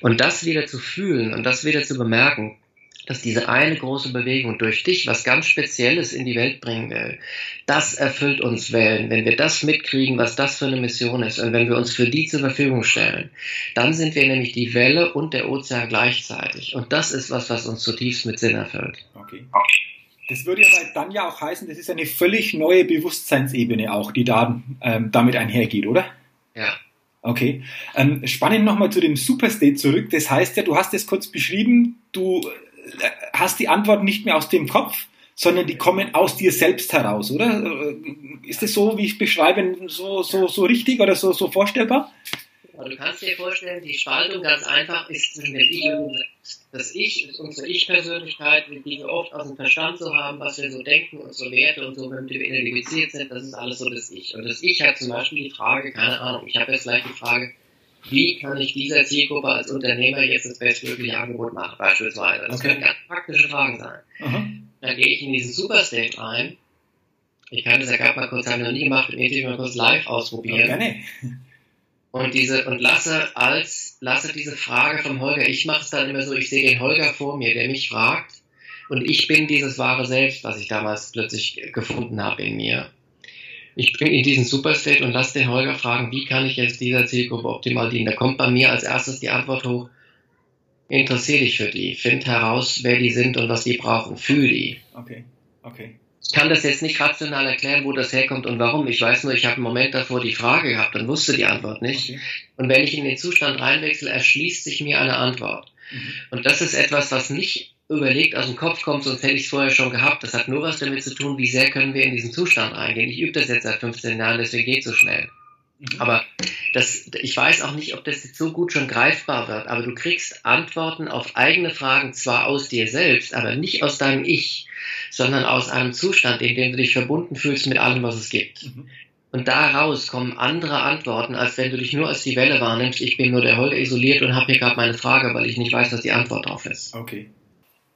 Und das wieder zu fühlen und das wieder zu bemerken, dass diese eine große Bewegung durch dich was ganz Spezielles in die Welt bringen will. Das erfüllt uns Wellen. Wenn wir das mitkriegen, was das für eine Mission ist und wenn wir uns für die zur Verfügung stellen, dann sind wir nämlich die Welle und der Ozean gleichzeitig. Und das ist was, was uns zutiefst mit Sinn erfüllt. Okay. Das würde aber dann ja auch heißen, das ist eine völlig neue Bewusstseinsebene auch, die da ähm, damit einhergeht, oder? Ja. Okay. Ähm, spannend nochmal zu dem Superstate zurück. Das heißt ja, du hast es kurz beschrieben, du hast die Antworten nicht mehr aus dem Kopf, sondern die kommen aus dir selbst heraus, oder? Ist das so, wie ich beschreibe, so, so, so richtig oder so, so vorstellbar? du kannst dir vorstellen, die Spaltung ganz einfach ist zwischen dem Ich und das Ich, unsere Ich-Persönlichkeit, wir oft aus dem Verstand so haben, was wir so denken, unsere Werte und so, wenn wir identifiziert sind, das ist alles so das Ich. Und das Ich hat zum Beispiel die Frage, keine Ahnung, ich habe jetzt gleich die Frage, wie kann ich dieser Zielgruppe als Unternehmer jetzt das bestmögliche Angebot machen, beispielsweise. Das okay. können ganz praktische Fragen sein. Aha. Dann gehe ich in diesen Superstate rein. Ich kann das ja gerade mal kurz, haben wir noch nie gemacht, im Interview mal kurz live ausprobieren. Gerne. Und diese, und lasse als, lasse diese Frage vom Holger, ich mache es dann immer so, ich sehe den Holger vor mir, der mich fragt, und ich bin dieses wahre Selbst, was ich damals plötzlich gefunden habe in mir ich bin in diesen Superstate und lasse den Holger fragen, wie kann ich jetzt dieser Zielgruppe optimal dienen? Da kommt bei mir als erstes die Antwort hoch, interessier dich für die, find heraus, wer die sind und was die brauchen, fühl die. Okay, okay. Ich kann das jetzt nicht rational erklären, wo das herkommt und warum. Ich weiß nur, ich habe einen Moment davor die Frage gehabt und wusste die Antwort nicht. Okay. Und wenn ich in den Zustand reinwechsel, erschließt sich mir eine Antwort. Mhm. Und das ist etwas, was nicht überlegt aus dem Kopf kommt, sonst hätte ich es vorher schon gehabt. Das hat nur was damit zu tun, wie sehr können wir in diesen Zustand reingehen. Ich übe das jetzt seit 15 Jahren, deswegen geht es so schnell. Mhm. Aber das, ich weiß auch nicht, ob das jetzt so gut schon greifbar wird, aber du kriegst Antworten auf eigene Fragen zwar aus dir selbst, aber nicht aus deinem Ich, sondern aus einem Zustand, in dem du dich verbunden fühlst mit allem, was es gibt. Mhm. Und daraus kommen andere Antworten, als wenn du dich nur als die Welle wahrnimmst, ich bin nur der Holger isoliert und habe hier gerade meine Frage, weil ich nicht weiß, was die Antwort drauf ist. Okay.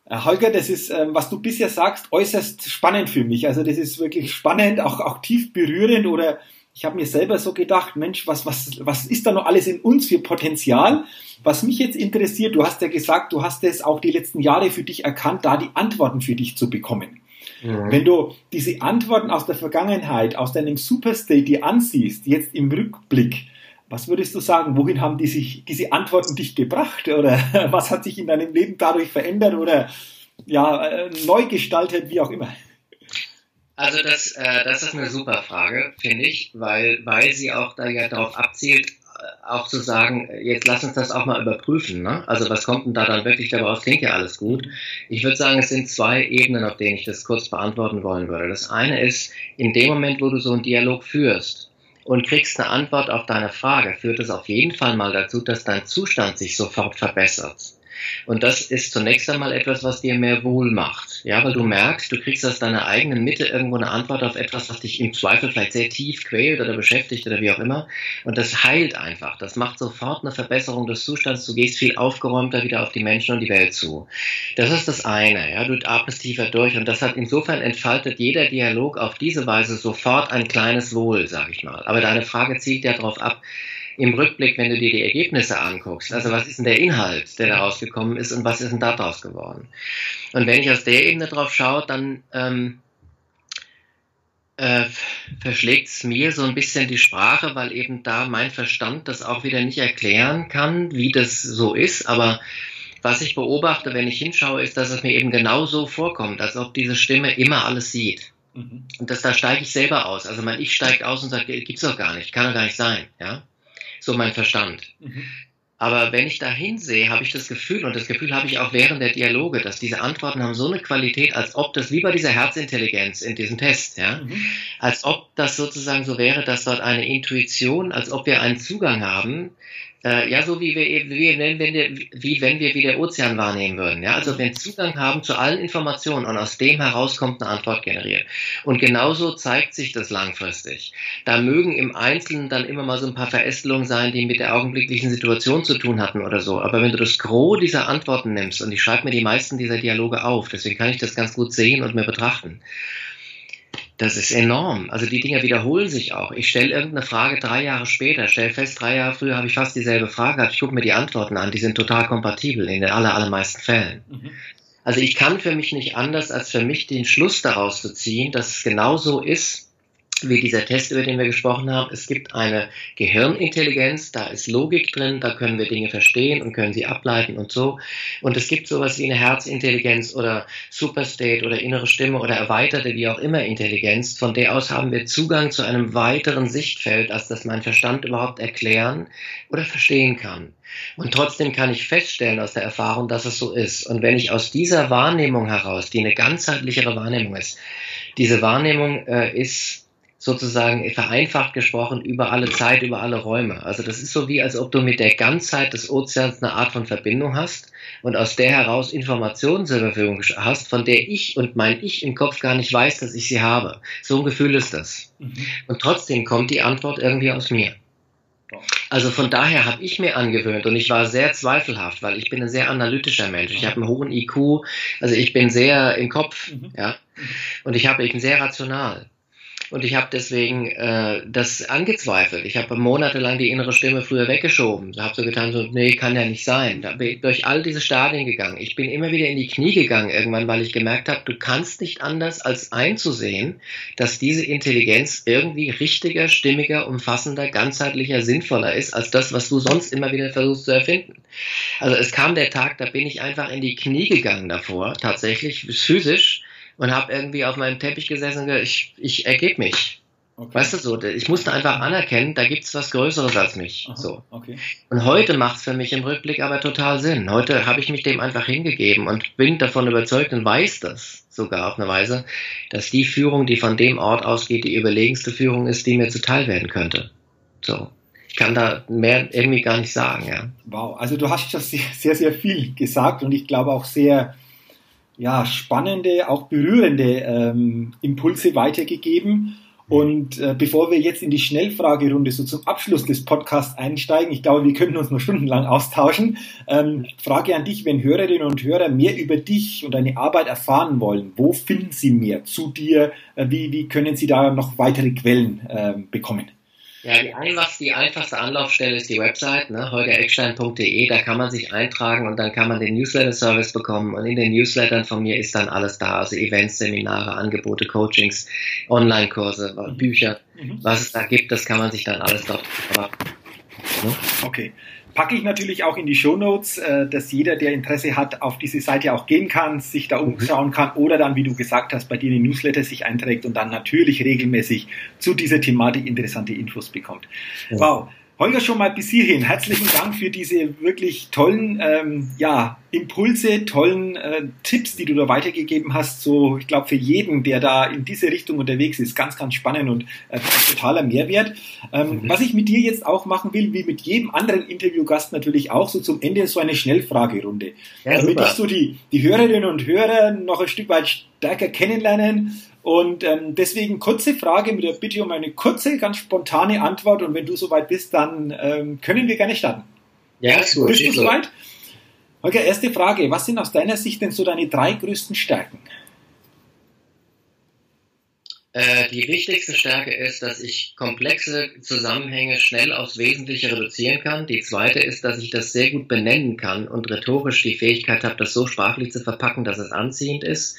Äh, Holger, das ist, ähm, was du bisher sagst, äußerst spannend für mich. Also das ist wirklich spannend, auch, auch tief berührend oder ich habe mir selber so gedacht, Mensch, was, was, was ist da noch alles in uns für Potenzial? Was mich jetzt interessiert, du hast ja gesagt, du hast es auch die letzten Jahre für dich erkannt, da die Antworten für dich zu bekommen. Mhm. Wenn du diese Antworten aus der Vergangenheit, aus deinem Superstate dir ansiehst, jetzt im Rückblick, Was würdest du sagen, wohin haben die sich, diese Antworten dich gebracht? Oder was hat sich in deinem Leben dadurch verändert oder ja, äh, neu gestaltet, wie auch immer? Also das, äh, das ist eine super Frage, finde ich, weil, weil sie auch da ja darauf abzielt, auch zu sagen, jetzt lass uns das auch mal überprüfen. Ne? Also was kommt denn da dann wirklich dabei raus? Klingt ja alles gut. Ich würde sagen, es sind zwei Ebenen, auf denen ich das kurz beantworten wollen würde. Das eine ist, in dem Moment, wo du so einen Dialog führst und kriegst eine Antwort auf deine Frage, führt es auf jeden Fall mal dazu, dass dein Zustand sich sofort verbessert. Und das ist zunächst einmal etwas, was dir mehr Wohl macht. Ja, weil du merkst, du kriegst aus deiner eigenen Mitte irgendwo eine Antwort auf etwas, was dich im Zweifel vielleicht sehr tief quält oder beschäftigt oder wie auch immer. Und das heilt einfach. Das macht sofort eine Verbesserung des Zustands. Du gehst viel aufgeräumter wieder auf die Menschen und die Welt zu. Das ist das eine. Ja, du atmest tiefer durch. Und das hat insofern entfaltet jeder Dialog auf diese Weise sofort ein kleines Wohl, sag ich mal. Aber deine Frage zielt ja darauf ab, im Rückblick, wenn du dir die Ergebnisse anguckst, also was ist denn der Inhalt, der da rausgekommen ist und was ist denn daraus geworden? Und wenn ich aus der Ebene drauf schaue, dann ähm, äh, verschlägt es mir so ein bisschen die Sprache, weil eben da mein Verstand das auch wieder nicht erklären kann, wie das so ist, aber was ich beobachte, wenn ich hinschaue, ist, dass es mir eben genau so vorkommt, als ob diese Stimme immer alles sieht. Mhm. Und das, da steige ich selber aus. Also mein Ich steigt aus und sagt, gibt's doch gar nicht, kann doch gar nicht sein, ja so mein Verstand. Mhm. Aber wenn ich da hinsehe, habe ich das Gefühl, und das Gefühl habe ich auch während der Dialoge, dass diese Antworten haben so eine Qualität, als ob das, wie bei dieser Herzintelligenz in diesem Test, ja, mhm. als ob das sozusagen so wäre, dass dort eine Intuition, als ob wir einen Zugang haben, äh, ja, so wie wir eben, wie wenn, wir, wie wenn wir wie der Ozean wahrnehmen würden. Ja, also wenn Zugang haben zu allen Informationen und aus dem heraus kommt eine Antwort generiert. Und genauso zeigt sich das langfristig. Da mögen im Einzelnen dann immer mal so ein paar Verästelungen sein, die mit der augenblicklichen Situation zu tun hatten oder so. Aber wenn du das Gros dieser Antworten nimmst, und ich schreibe mir die meisten dieser Dialoge auf, deswegen kann ich das ganz gut sehen und mir betrachten. Das ist enorm. Also die Dinge wiederholen sich auch. Ich stelle irgendeine Frage drei Jahre später, stelle fest, drei Jahre früher habe ich fast dieselbe Frage gehabt. Ich gucke mir die Antworten an, die sind total kompatibel in den aller, allermeisten Fällen. Mhm. Also ich kann für mich nicht anders, als für mich den Schluss daraus zu ziehen, dass es genauso ist, wie dieser Test, über den wir gesprochen haben. Es gibt eine Gehirnintelligenz, da ist Logik drin, da können wir Dinge verstehen und können sie ableiten und so. Und es gibt sowas wie eine Herzintelligenz oder Superstate oder innere Stimme oder erweiterte, wie auch immer Intelligenz. Von der aus haben wir Zugang zu einem weiteren Sichtfeld, als das mein Verstand überhaupt erklären oder verstehen kann. Und trotzdem kann ich feststellen aus der Erfahrung, dass es so ist. Und wenn ich aus dieser Wahrnehmung heraus, die eine ganzheitlichere Wahrnehmung ist, diese Wahrnehmung äh, ist sozusagen vereinfacht gesprochen über alle Zeit, über alle Räume. Also das ist so wie, als ob du mit der Ganzheit des Ozeans eine Art von Verbindung hast und aus der heraus Informationen zur Verfügung hast, von der ich und mein Ich im Kopf gar nicht weiß, dass ich sie habe. So ein Gefühl ist das. Mhm. Und trotzdem kommt die Antwort irgendwie aus mir. Also von daher habe ich mir angewöhnt und ich war sehr zweifelhaft, weil ich bin ein sehr analytischer Mensch. Ich habe einen hohen IQ, also ich bin sehr im Kopf, mhm. ja, und ich habe bin sehr rational. Und ich habe deswegen äh, das angezweifelt. Ich habe monatelang die innere Stimme früher weggeschoben. Ich habe so getan, so, nee, kann ja nicht sein. Da bin ich durch all diese Stadien gegangen. Ich bin immer wieder in die Knie gegangen irgendwann, weil ich gemerkt habe, du kannst nicht anders als einzusehen, dass diese Intelligenz irgendwie richtiger, stimmiger, umfassender, ganzheitlicher, sinnvoller ist, als das, was du sonst immer wieder versuchst zu erfinden. Also es kam der Tag, da bin ich einfach in die Knie gegangen davor, tatsächlich physisch und habe irgendwie auf meinem Teppich gesessen und gesagt, ich, ich ergebe mich. Okay. Weißt du so, ich musste einfach anerkennen, da gibt's was Größeres als mich. Aha, so. Okay. Und heute macht's für mich im Rückblick aber total Sinn. Heute habe ich mich dem einfach hingegeben und bin davon überzeugt und weiß das sogar auf eine Weise, dass die Führung, die von dem Ort ausgeht, die überlegenste Führung ist, die mir zuteil werden könnte. So. Ich kann da mehr irgendwie gar nicht sagen, ja. Wow, also du hast das sehr, sehr viel gesagt und ich glaube auch sehr ja, spannende, auch berührende ähm, Impulse weitergegeben. Und äh, bevor wir jetzt in die Schnellfragerunde so zum Abschluss des Podcasts einsteigen, ich glaube, wir können uns noch stundenlang austauschen. Ähm, Frage an dich, wenn Hörerinnen und Hörer mehr über dich und deine Arbeit erfahren wollen, wo finden sie mehr zu dir? Äh, wie, wie können sie da noch weitere Quellen äh, bekommen? Ja, die, einfach, die einfachste Anlaufstelle ist die Website, ne, holgereckstein.de, da kann man sich eintragen und dann kann man den Newsletter-Service bekommen und in den Newslettern von mir ist dann alles da, also Events, Seminare, Angebote, Coachings, Online-Kurse, mhm. Bücher, mhm. was es da gibt, das kann man sich dann alles dort Ne? Okay. Packe ich natürlich auch in die Show Notes, äh, dass jeder, der Interesse hat, auf diese Seite auch gehen kann, sich da mhm. umschauen kann oder dann, wie du gesagt hast, bei dir in den Newsletter sich einträgt und dann natürlich regelmäßig zu dieser Thematik interessante Infos bekommt. Ja. Wow. Holger, schon mal bis hierhin. Herzlichen Dank für diese wirklich tollen ähm, ja, Impulse, tollen äh, Tipps, die du da weitergegeben hast. So, ich glaube, für jeden, der da in diese Richtung unterwegs ist, ganz, ganz spannend und äh, totaler Mehrwert. Ähm, mhm. Was ich mit dir jetzt auch machen will, wie mit jedem anderen Interviewgast natürlich auch, so zum Ende so eine Schnellfragerunde. Ja, damit ich so die, die Hörerinnen und Hörer noch ein Stück weit stärker kennenlernen und ähm, deswegen kurze Frage mit der Bitte um eine kurze, ganz spontane Antwort. Und wenn du soweit bist, dann ähm, können wir gerne starten. Ja, ist gut. Bist du soweit? Okay, erste Frage. Was sind aus deiner Sicht denn so deine drei größten Stärken? Äh, die wichtigste Stärke ist, dass ich komplexe Zusammenhänge schnell aufs Wesentliche reduzieren kann. Die zweite ist, dass ich das sehr gut benennen kann und rhetorisch die Fähigkeit habe, das so sprachlich zu verpacken, dass es anziehend ist.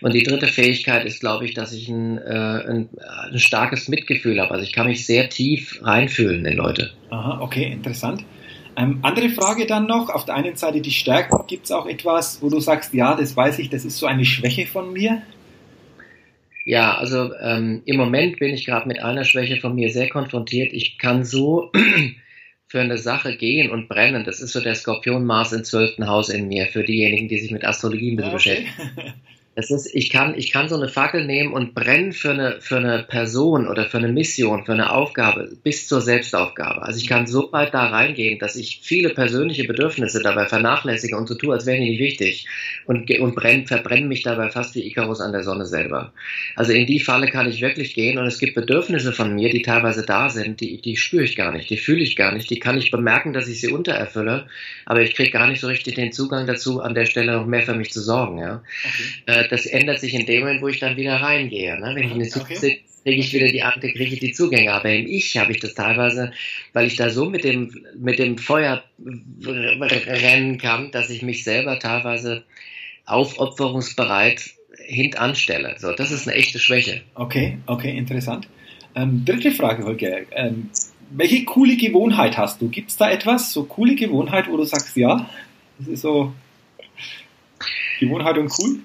Und die dritte Fähigkeit ist, glaube ich, dass ich ein, äh, ein, ein starkes Mitgefühl habe. Also ich kann mich sehr tief reinfühlen in Leute. Aha, okay, interessant. Ähm, andere Frage dann noch. Auf der einen Seite die Stärken. Gibt es auch etwas, wo du sagst, ja, das weiß ich, das ist so eine Schwäche von mir? Ja, also ähm, im Moment bin ich gerade mit einer Schwäche von mir sehr konfrontiert. Ich kann so für eine Sache gehen und brennen. Das ist so der Skorpion Mars im zwölften Haus in mir, für diejenigen, die sich mit Astrologie ein bisschen okay. beschäftigen. Es ist, ich kann, ich kann so eine Fackel nehmen und brennen für eine, für eine Person oder für eine Mission, für eine Aufgabe bis zur Selbstaufgabe. Also ich kann so weit da reingehen, dass ich viele persönliche Bedürfnisse dabei vernachlässige und so tue, als wären die nicht wichtig und, und brenn, verbrenne mich dabei fast wie Icarus an der Sonne selber. Also in die Falle kann ich wirklich gehen und es gibt Bedürfnisse von mir, die teilweise da sind, die, die spüre ich gar nicht, die fühle ich gar nicht, die kann ich bemerken, dass ich sie untererfülle, aber ich kriege gar nicht so richtig den Zugang dazu, an der Stelle noch mehr für mich zu sorgen. Ja. Okay. Das ändert sich in dem Moment, wo ich dann wieder reingehe. Ne? Wenn ich in die Zukunft okay. kriege ich wieder die Akte, kriege ich die Zugänge. Aber im Ich habe ich das teilweise, weil ich da so mit dem, mit dem Feuer rennen kann, dass ich mich selber teilweise aufopferungsbereit hintanstelle. So, das ist eine echte Schwäche. Okay, okay, interessant. Ähm, dritte Frage, Holger. Ähm, welche coole Gewohnheit hast du? Gibt es da etwas, so coole Gewohnheit, wo du sagst, ja, das ist so Gewohnheit und cool?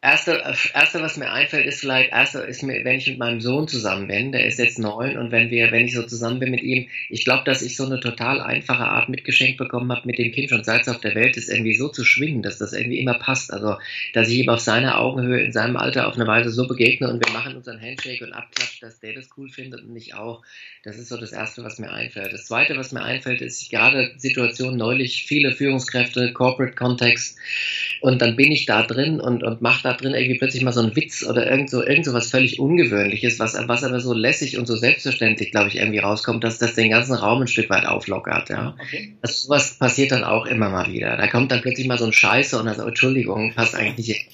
Erste, erste, was mir einfällt, ist vielleicht, erste ist mir, wenn ich mit meinem Sohn zusammen bin, der ist jetzt neun und wenn wir, wenn ich so zusammen bin mit ihm, ich glaube, dass ich so eine total einfache Art mitgeschenkt bekommen habe, mit dem Kind schon seit es auf der Welt ist, irgendwie so zu schwingen, dass das irgendwie immer passt. Also, dass ich ihm auf seiner Augenhöhe, in seinem Alter auf eine Weise so begegne und wir machen unseren Handshake und abklatscht, dass der das cool findet und ich auch. Das ist so das Erste, was mir einfällt. Das Zweite, was mir einfällt, ist gerade Situation neulich, viele Führungskräfte, Corporate Kontext und dann bin ich da drin und, und mache da drin irgendwie plötzlich mal so einen Witz oder irgend so, irgend so was völlig Ungewöhnliches, was, was aber so lässig und so selbstverständlich, glaube ich, irgendwie rauskommt, dass das den ganzen Raum ein Stück weit auflockert. Ja. Okay. Das, sowas passiert dann auch immer mal wieder. Da kommt dann plötzlich mal so ein Scheiße und dann so, Entschuldigung, passt eigentlich nicht.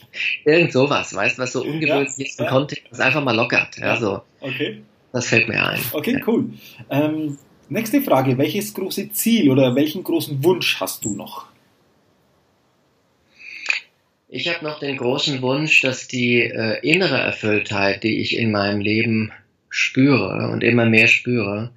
Irgend sowas, weißt du, was so ungewöhnlich ja, ist im ja. Kontext, das einfach mal lockert. Ja, so. Okay. Das fällt mir ein. Okay, cool. Ähm, nächste Frage. Welches große Ziel oder welchen großen Wunsch hast du noch? Ich habe noch den großen Wunsch, dass die äh, innere Erfülltheit, die ich in meinem Leben spüre und immer mehr spüre,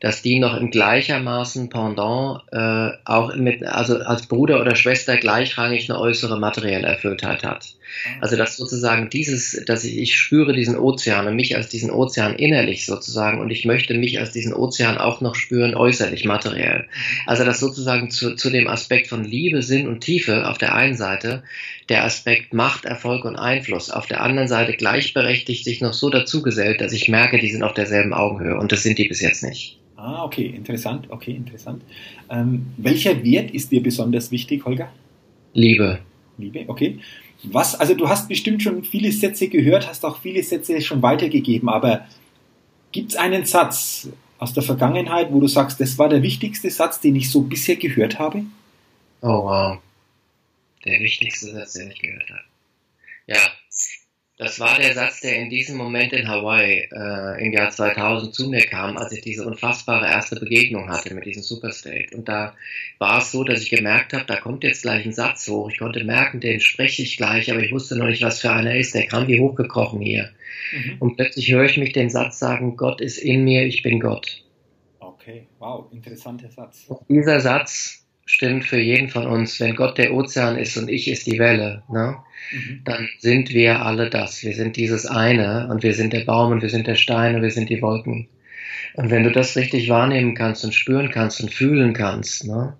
dass die noch in gleichermaßen Pendant äh, auch mit, also als Bruder oder Schwester gleichrangig eine äußere materielle Erfülltheit hat. Ah. Also dass sozusagen dieses, dass ich, ich spüre diesen Ozean und mich als diesen Ozean innerlich sozusagen und ich möchte mich als diesen Ozean auch noch spüren äußerlich materiell. Mhm. Also dass sozusagen zu, zu dem Aspekt von Liebe, Sinn und Tiefe auf der einen Seite der Aspekt Macht, Erfolg und Einfluss auf der anderen Seite gleichberechtigt sich noch so dazugesellt, dass ich merke, die sind auf derselben Augenhöhe und das sind die bis jetzt nicht. Ah, okay, interessant, okay, interessant. Ähm, welcher Wert ist dir besonders wichtig, Holger? Liebe. Liebe, okay. Was, also du hast bestimmt schon viele Sätze gehört, hast auch viele Sätze schon weitergegeben, aber gibt es einen Satz aus der Vergangenheit, wo du sagst, das war der wichtigste Satz, den ich so bisher gehört habe? Oh wow. Der wichtigste Satz, den ich gehört habe. Ja, das war der Satz, der in diesem Moment in Hawaii äh, im Jahr 2000 zu mir kam, als ich diese unfassbare erste Begegnung hatte mit diesem Superstate. Und da war es so, dass ich gemerkt habe, da kommt jetzt gleich ein Satz hoch. Ich konnte merken, den spreche ich gleich, aber ich wusste noch nicht, was für einer ist. Der kam wie hochgekrochen hier. Mhm. Und plötzlich höre ich mich den Satz sagen, Gott ist in mir, ich bin Gott. Okay. Wow, interessanter Satz. Und dieser Satz stimmt für jeden von uns. Wenn Gott der Ozean ist und ich ist die Welle, ne, mhm. dann sind wir alle das. Wir sind dieses eine und wir sind der Baum und wir sind der Stein und wir sind die Wolken. Und wenn du das richtig wahrnehmen kannst und spüren kannst und fühlen kannst, ne,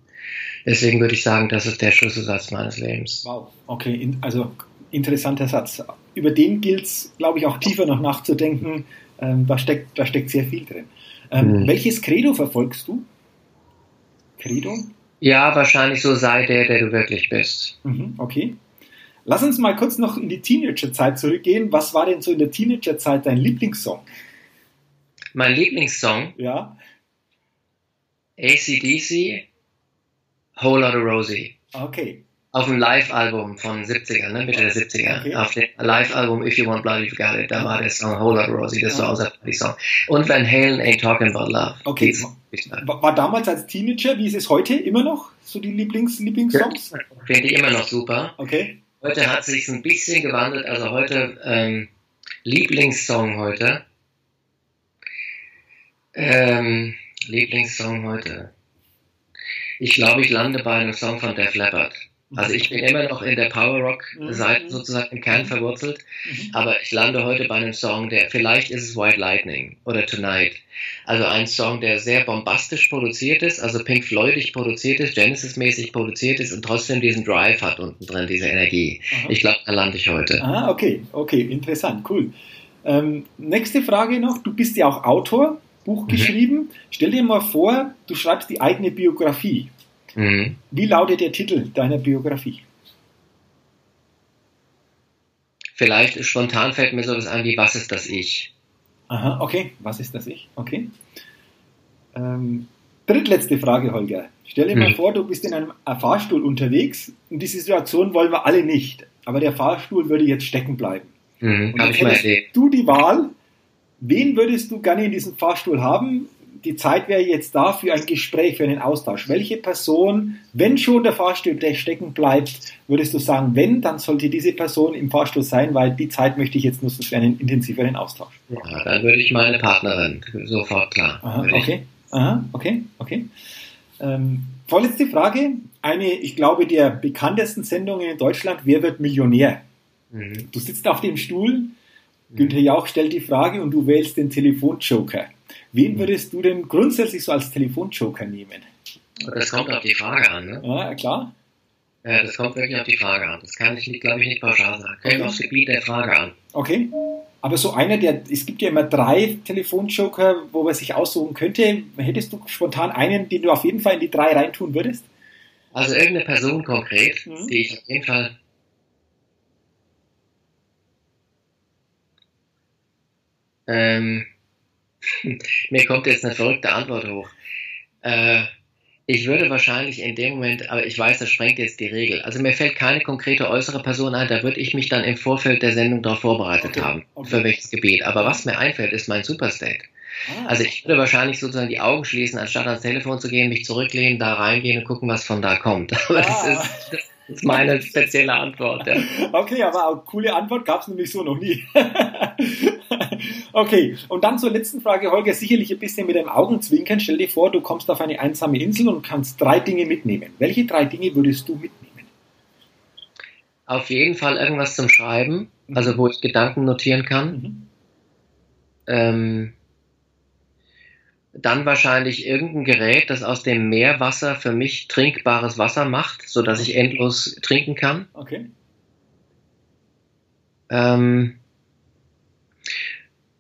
deswegen würde ich sagen, das ist der Schlüsselsatz meines Lebens. Wow, okay, in, also interessanter Satz. Über den gilt es, glaube ich, auch tiefer noch nachzudenken. Ähm, da, steckt, da steckt sehr viel drin. Ähm, mhm. Welches Credo verfolgst du? Credo? Ja, wahrscheinlich so sei der, der du wirklich bist. Mhm, okay. Lass uns mal kurz noch in die Teenagerzeit zurückgehen. Was war denn so in der Teenagerzeit dein Lieblingssong? Mein Lieblingssong? Ja. ACDC, Whole Lotta Rosie. Okay auf dem Live-Album von 70er, ne, Mitte der 70er. Okay. Auf dem Live-Album If You Want Blood, You've Got It, da war der Song Whole Lot Rosie, das war unser Song. Und Van Halen Ain't Talking About Love. Okay. War damals als Teenager, wie ist es heute immer noch, so die Lieblings Lieblingssongs? Ja, Finde ich immer noch super. Okay. Heute hat sich ein bisschen gewandelt, also heute, ähm, Lieblingssong heute. Ähm, Lieblingssong heute. Ich glaube, ich lande bei einem Song von Def Leppard. Also ich bin immer noch in der Power Rock Seite mhm. sozusagen im Kern verwurzelt, mhm. aber ich lande heute bei einem Song, der vielleicht ist es White Lightning oder Tonight. Also ein Song, der sehr bombastisch produziert ist, also Pink Floydig produziert ist, Genesis-mäßig produziert ist und trotzdem diesen Drive hat unten drin, diese Energie. Aha. Ich glaube, da lande ich heute. Ah, okay, okay, interessant, cool. Ähm, nächste Frage noch, du bist ja auch Autor, Buch mhm. geschrieben. Stell dir mal vor, du schreibst die eigene Biografie. Mhm. Wie lautet der Titel deiner Biografie? Vielleicht spontan fällt mir sowas an wie Was ist das Ich? Aha, okay. Was ist das Ich? Okay. Ähm, drittletzte Frage, Holger. Stell dir mhm. mal vor, du bist in einem Fahrstuhl unterwegs und diese Situation wollen wir alle nicht. Aber der Fahrstuhl würde jetzt stecken bleiben. Mhm, und jetzt hättest du die Wahl, wen würdest du gerne in diesem Fahrstuhl haben? Die Zeit wäre jetzt da für ein Gespräch, für einen Austausch. Welche Person, wenn schon der Fahrstuhl stecken bleibt, würdest du sagen, wenn, dann sollte diese Person im Fahrstuhl sein, weil die Zeit möchte ich jetzt nutzen für einen intensiveren Austausch? Ja, dann würde ich meine Partnerin sofort klar. Aha, okay. Aha, okay, okay. Ähm, vorletzte Frage. Eine, ich glaube, der bekanntesten Sendungen in Deutschland, Wer wird Millionär? Mhm. Du sitzt auf dem Stuhl, Günther Jauch stellt die Frage und du wählst den Telefonjoker. Wen würdest du denn grundsätzlich so als Telefonjoker nehmen? Das kommt auf die Frage an, ne? Ja, klar. Ja, das kommt wirklich auf die Frage an. Das kann ich, glaube ich, nicht pauschal sagen. Kommt okay. aufs Gebiet der Frage an. Okay. Aber so einer, der, es gibt ja immer drei Telefonjoker, wo man sich aussuchen könnte. Hättest du spontan einen, den du auf jeden Fall in die drei reintun würdest? Also irgendeine Person konkret, mhm. die ich auf jeden Fall ähm, Mir kommt jetzt eine verrückte Antwort hoch. Äh, ich würde wahrscheinlich in dem Moment, aber ich weiß, das sprengt jetzt die Regel. Also mir fällt keine konkrete äußere Person ein, da würde ich mich dann im Vorfeld der Sendung darauf vorbereitet okay. haben, okay. für welches Gebiet. Aber was mir einfällt, ist mein Superstate. Ah. Also ich würde wahrscheinlich sozusagen die Augen schließen, anstatt ans Telefon zu gehen, mich zurücklehnen, da reingehen und gucken, was von da kommt. Aber ah. das ist, das das ist meine spezielle Antwort. Ja. Okay, aber eine coole Antwort gab es nämlich so noch nie. Okay, und dann zur letzten Frage, Holger, sicherlich ein bisschen mit dem Augenzwinkern. Stell dir vor, du kommst auf eine einsame Insel und kannst drei Dinge mitnehmen. Welche drei Dinge würdest du mitnehmen? Auf jeden Fall irgendwas zum Schreiben, also wo ich Gedanken notieren kann. Mhm. Ähm, dann wahrscheinlich irgendein Gerät, das aus dem Meerwasser für mich trinkbares Wasser macht, so dass ich endlos trinken kann. Okay. Ähm,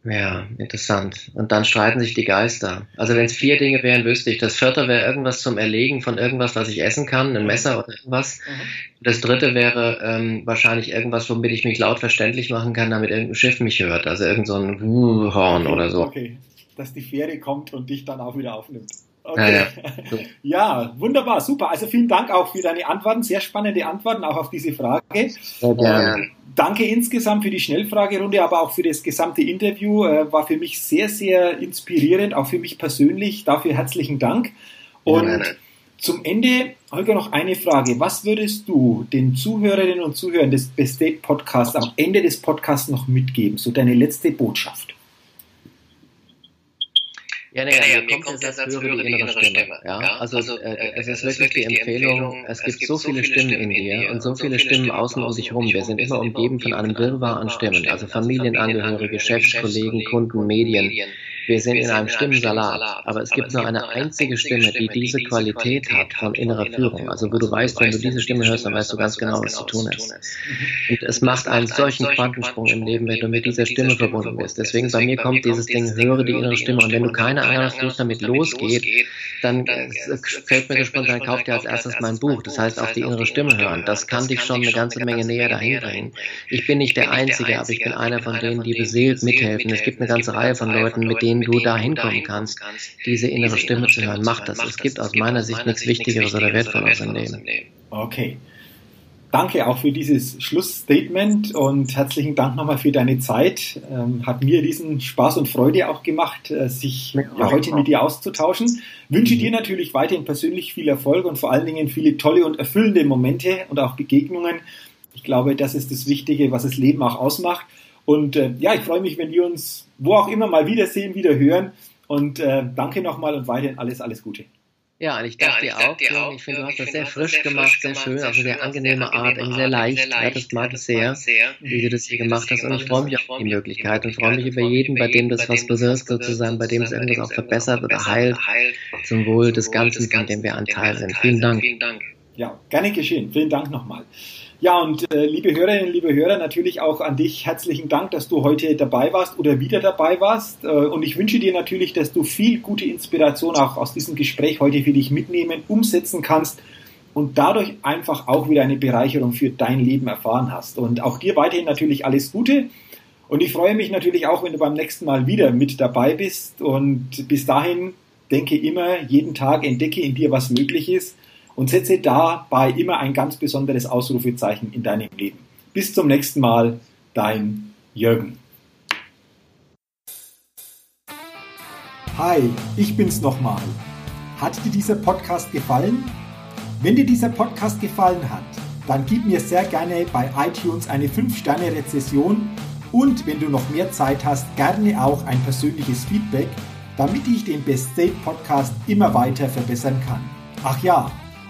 ja, interessant. Und dann streiten sich die Geister. Also wenn es vier Dinge wären, wüsste ich. Das vierte wäre irgendwas zum Erlegen von irgendwas, was ich essen kann, ein Messer oder irgendwas. Mhm. Das dritte wäre ähm, wahrscheinlich irgendwas, womit ich mich laut verständlich machen kann, damit irgendein Schiff mich hört. Also irgend so ein Horn okay. oder so. Okay dass die Fähre kommt und dich dann auch wieder aufnimmt. Okay. Ja, ja. ja, wunderbar, super. Also vielen Dank auch für deine Antworten, sehr spannende Antworten auch auf diese Frage. Ja, danke insgesamt für die Schnellfragerunde, aber auch für das gesamte Interview. Äh, war für mich sehr, sehr inspirierend, auch für mich persönlich. Dafür herzlichen Dank. Und ja, zum Ende, Holger, noch eine Frage. Was würdest du den Zuhörerinnen und Zuhörern des Best Date Podcasts am Ende des Podcasts noch mitgeben? So deine letzte Botschaft. Ja, naja, ja, mir kommt der Satz, höre die innere Stimme. Ja, also, also äh, äh, es ist wirklich die Empfehlung, es gibt so viele Stimmen in dir und so viele Stimmen außen um dich rum. Wir sind immer umgeben von einem Wirrwarr an Stimmen, also Familienangehörige, Chefs, Kollegen, Kunden, Medien. Wir sind in einem Stimmensalat, aber es gibt nur eine einzige Stimme, die diese Qualität hat von innerer Führung. Also wo du weißt, wenn du diese Stimme hörst, dann weißt du ganz genau, was zu tun ist. Und es macht einen solchen Quantensprung im Leben, wenn du mit dieser Stimme verbunden bist. Deswegen bei mir kommt dieses Ding, höre die innere Stimme. Und wenn du keine Ahnung hast, wo es damit losgeht, dann fällt mir spontan, kauf dir als erstes mein Buch. Das heißt, auf die innere Stimme hören. Das kann dich schon eine ganze Menge näher dahin bringen. Ich bin nicht der Einzige, aber ich bin einer von denen, die beseelt mithelfen. Es gibt eine ganze Reihe von Leuten, mit denen du da hinkommen kannst, diese innere Stimme zu hören. Mach das. Es gibt aus meiner Sicht nichts Wichtigeres oder Wertvolleres im Leben. Okay. Danke auch für dieses Schlussstatement und herzlichen Dank nochmal für deine Zeit. Ähm, hat mir diesen Spaß und Freude auch gemacht, äh, sich ja, heute mit dir auszutauschen. Wünsche dir natürlich weiterhin persönlich viel Erfolg und vor allen Dingen viele tolle und erfüllende Momente und auch Begegnungen. Ich glaube, das ist das Wichtige, was das Leben auch ausmacht. Und äh, ja, ich freue mich, wenn wir uns wo auch immer mal wiedersehen, wieder hören. Und äh, danke nochmal und weiterhin alles, alles Gute. Ja, und ich danke ja, dir auch. Dir auch ich finde, du hast das sehr frisch gemacht, sehr schön, auf eine sehr angenehme Art, und sehr leicht. Ja, das mag ich sehr, wie du das hier gemacht hast. Und ich freue mich auf die Möglichkeit und freue mich über jeden, bei dem das was bewirkt sozusagen, bei dem es irgendwas auch verbessert oder heilt, zum Wohl des Ganzen, von dem wir ein Teil sind. Vielen Dank. Ja, gerne geschehen. Vielen Dank nochmal. Ja, und äh, liebe Hörerinnen, liebe Hörer, natürlich auch an dich herzlichen Dank, dass du heute dabei warst oder wieder dabei warst. Äh, und ich wünsche dir natürlich, dass du viel gute Inspiration auch aus diesem Gespräch heute für dich mitnehmen, umsetzen kannst und dadurch einfach auch wieder eine Bereicherung für dein Leben erfahren hast. Und auch dir weiterhin natürlich alles Gute. Und ich freue mich natürlich auch, wenn du beim nächsten Mal wieder mit dabei bist. Und bis dahin denke immer, jeden Tag entdecke in dir, was möglich ist und setze dabei immer ein ganz besonderes Ausrufezeichen in deinem Leben. Bis zum nächsten Mal, dein Jürgen. Hi, ich bin's nochmal. Hat dir dieser Podcast gefallen? Wenn dir dieser Podcast gefallen hat, dann gib mir sehr gerne bei iTunes eine 5-Sterne-Rezession und wenn du noch mehr Zeit hast, gerne auch ein persönliches Feedback, damit ich den Best State Podcast immer weiter verbessern kann. Ach ja,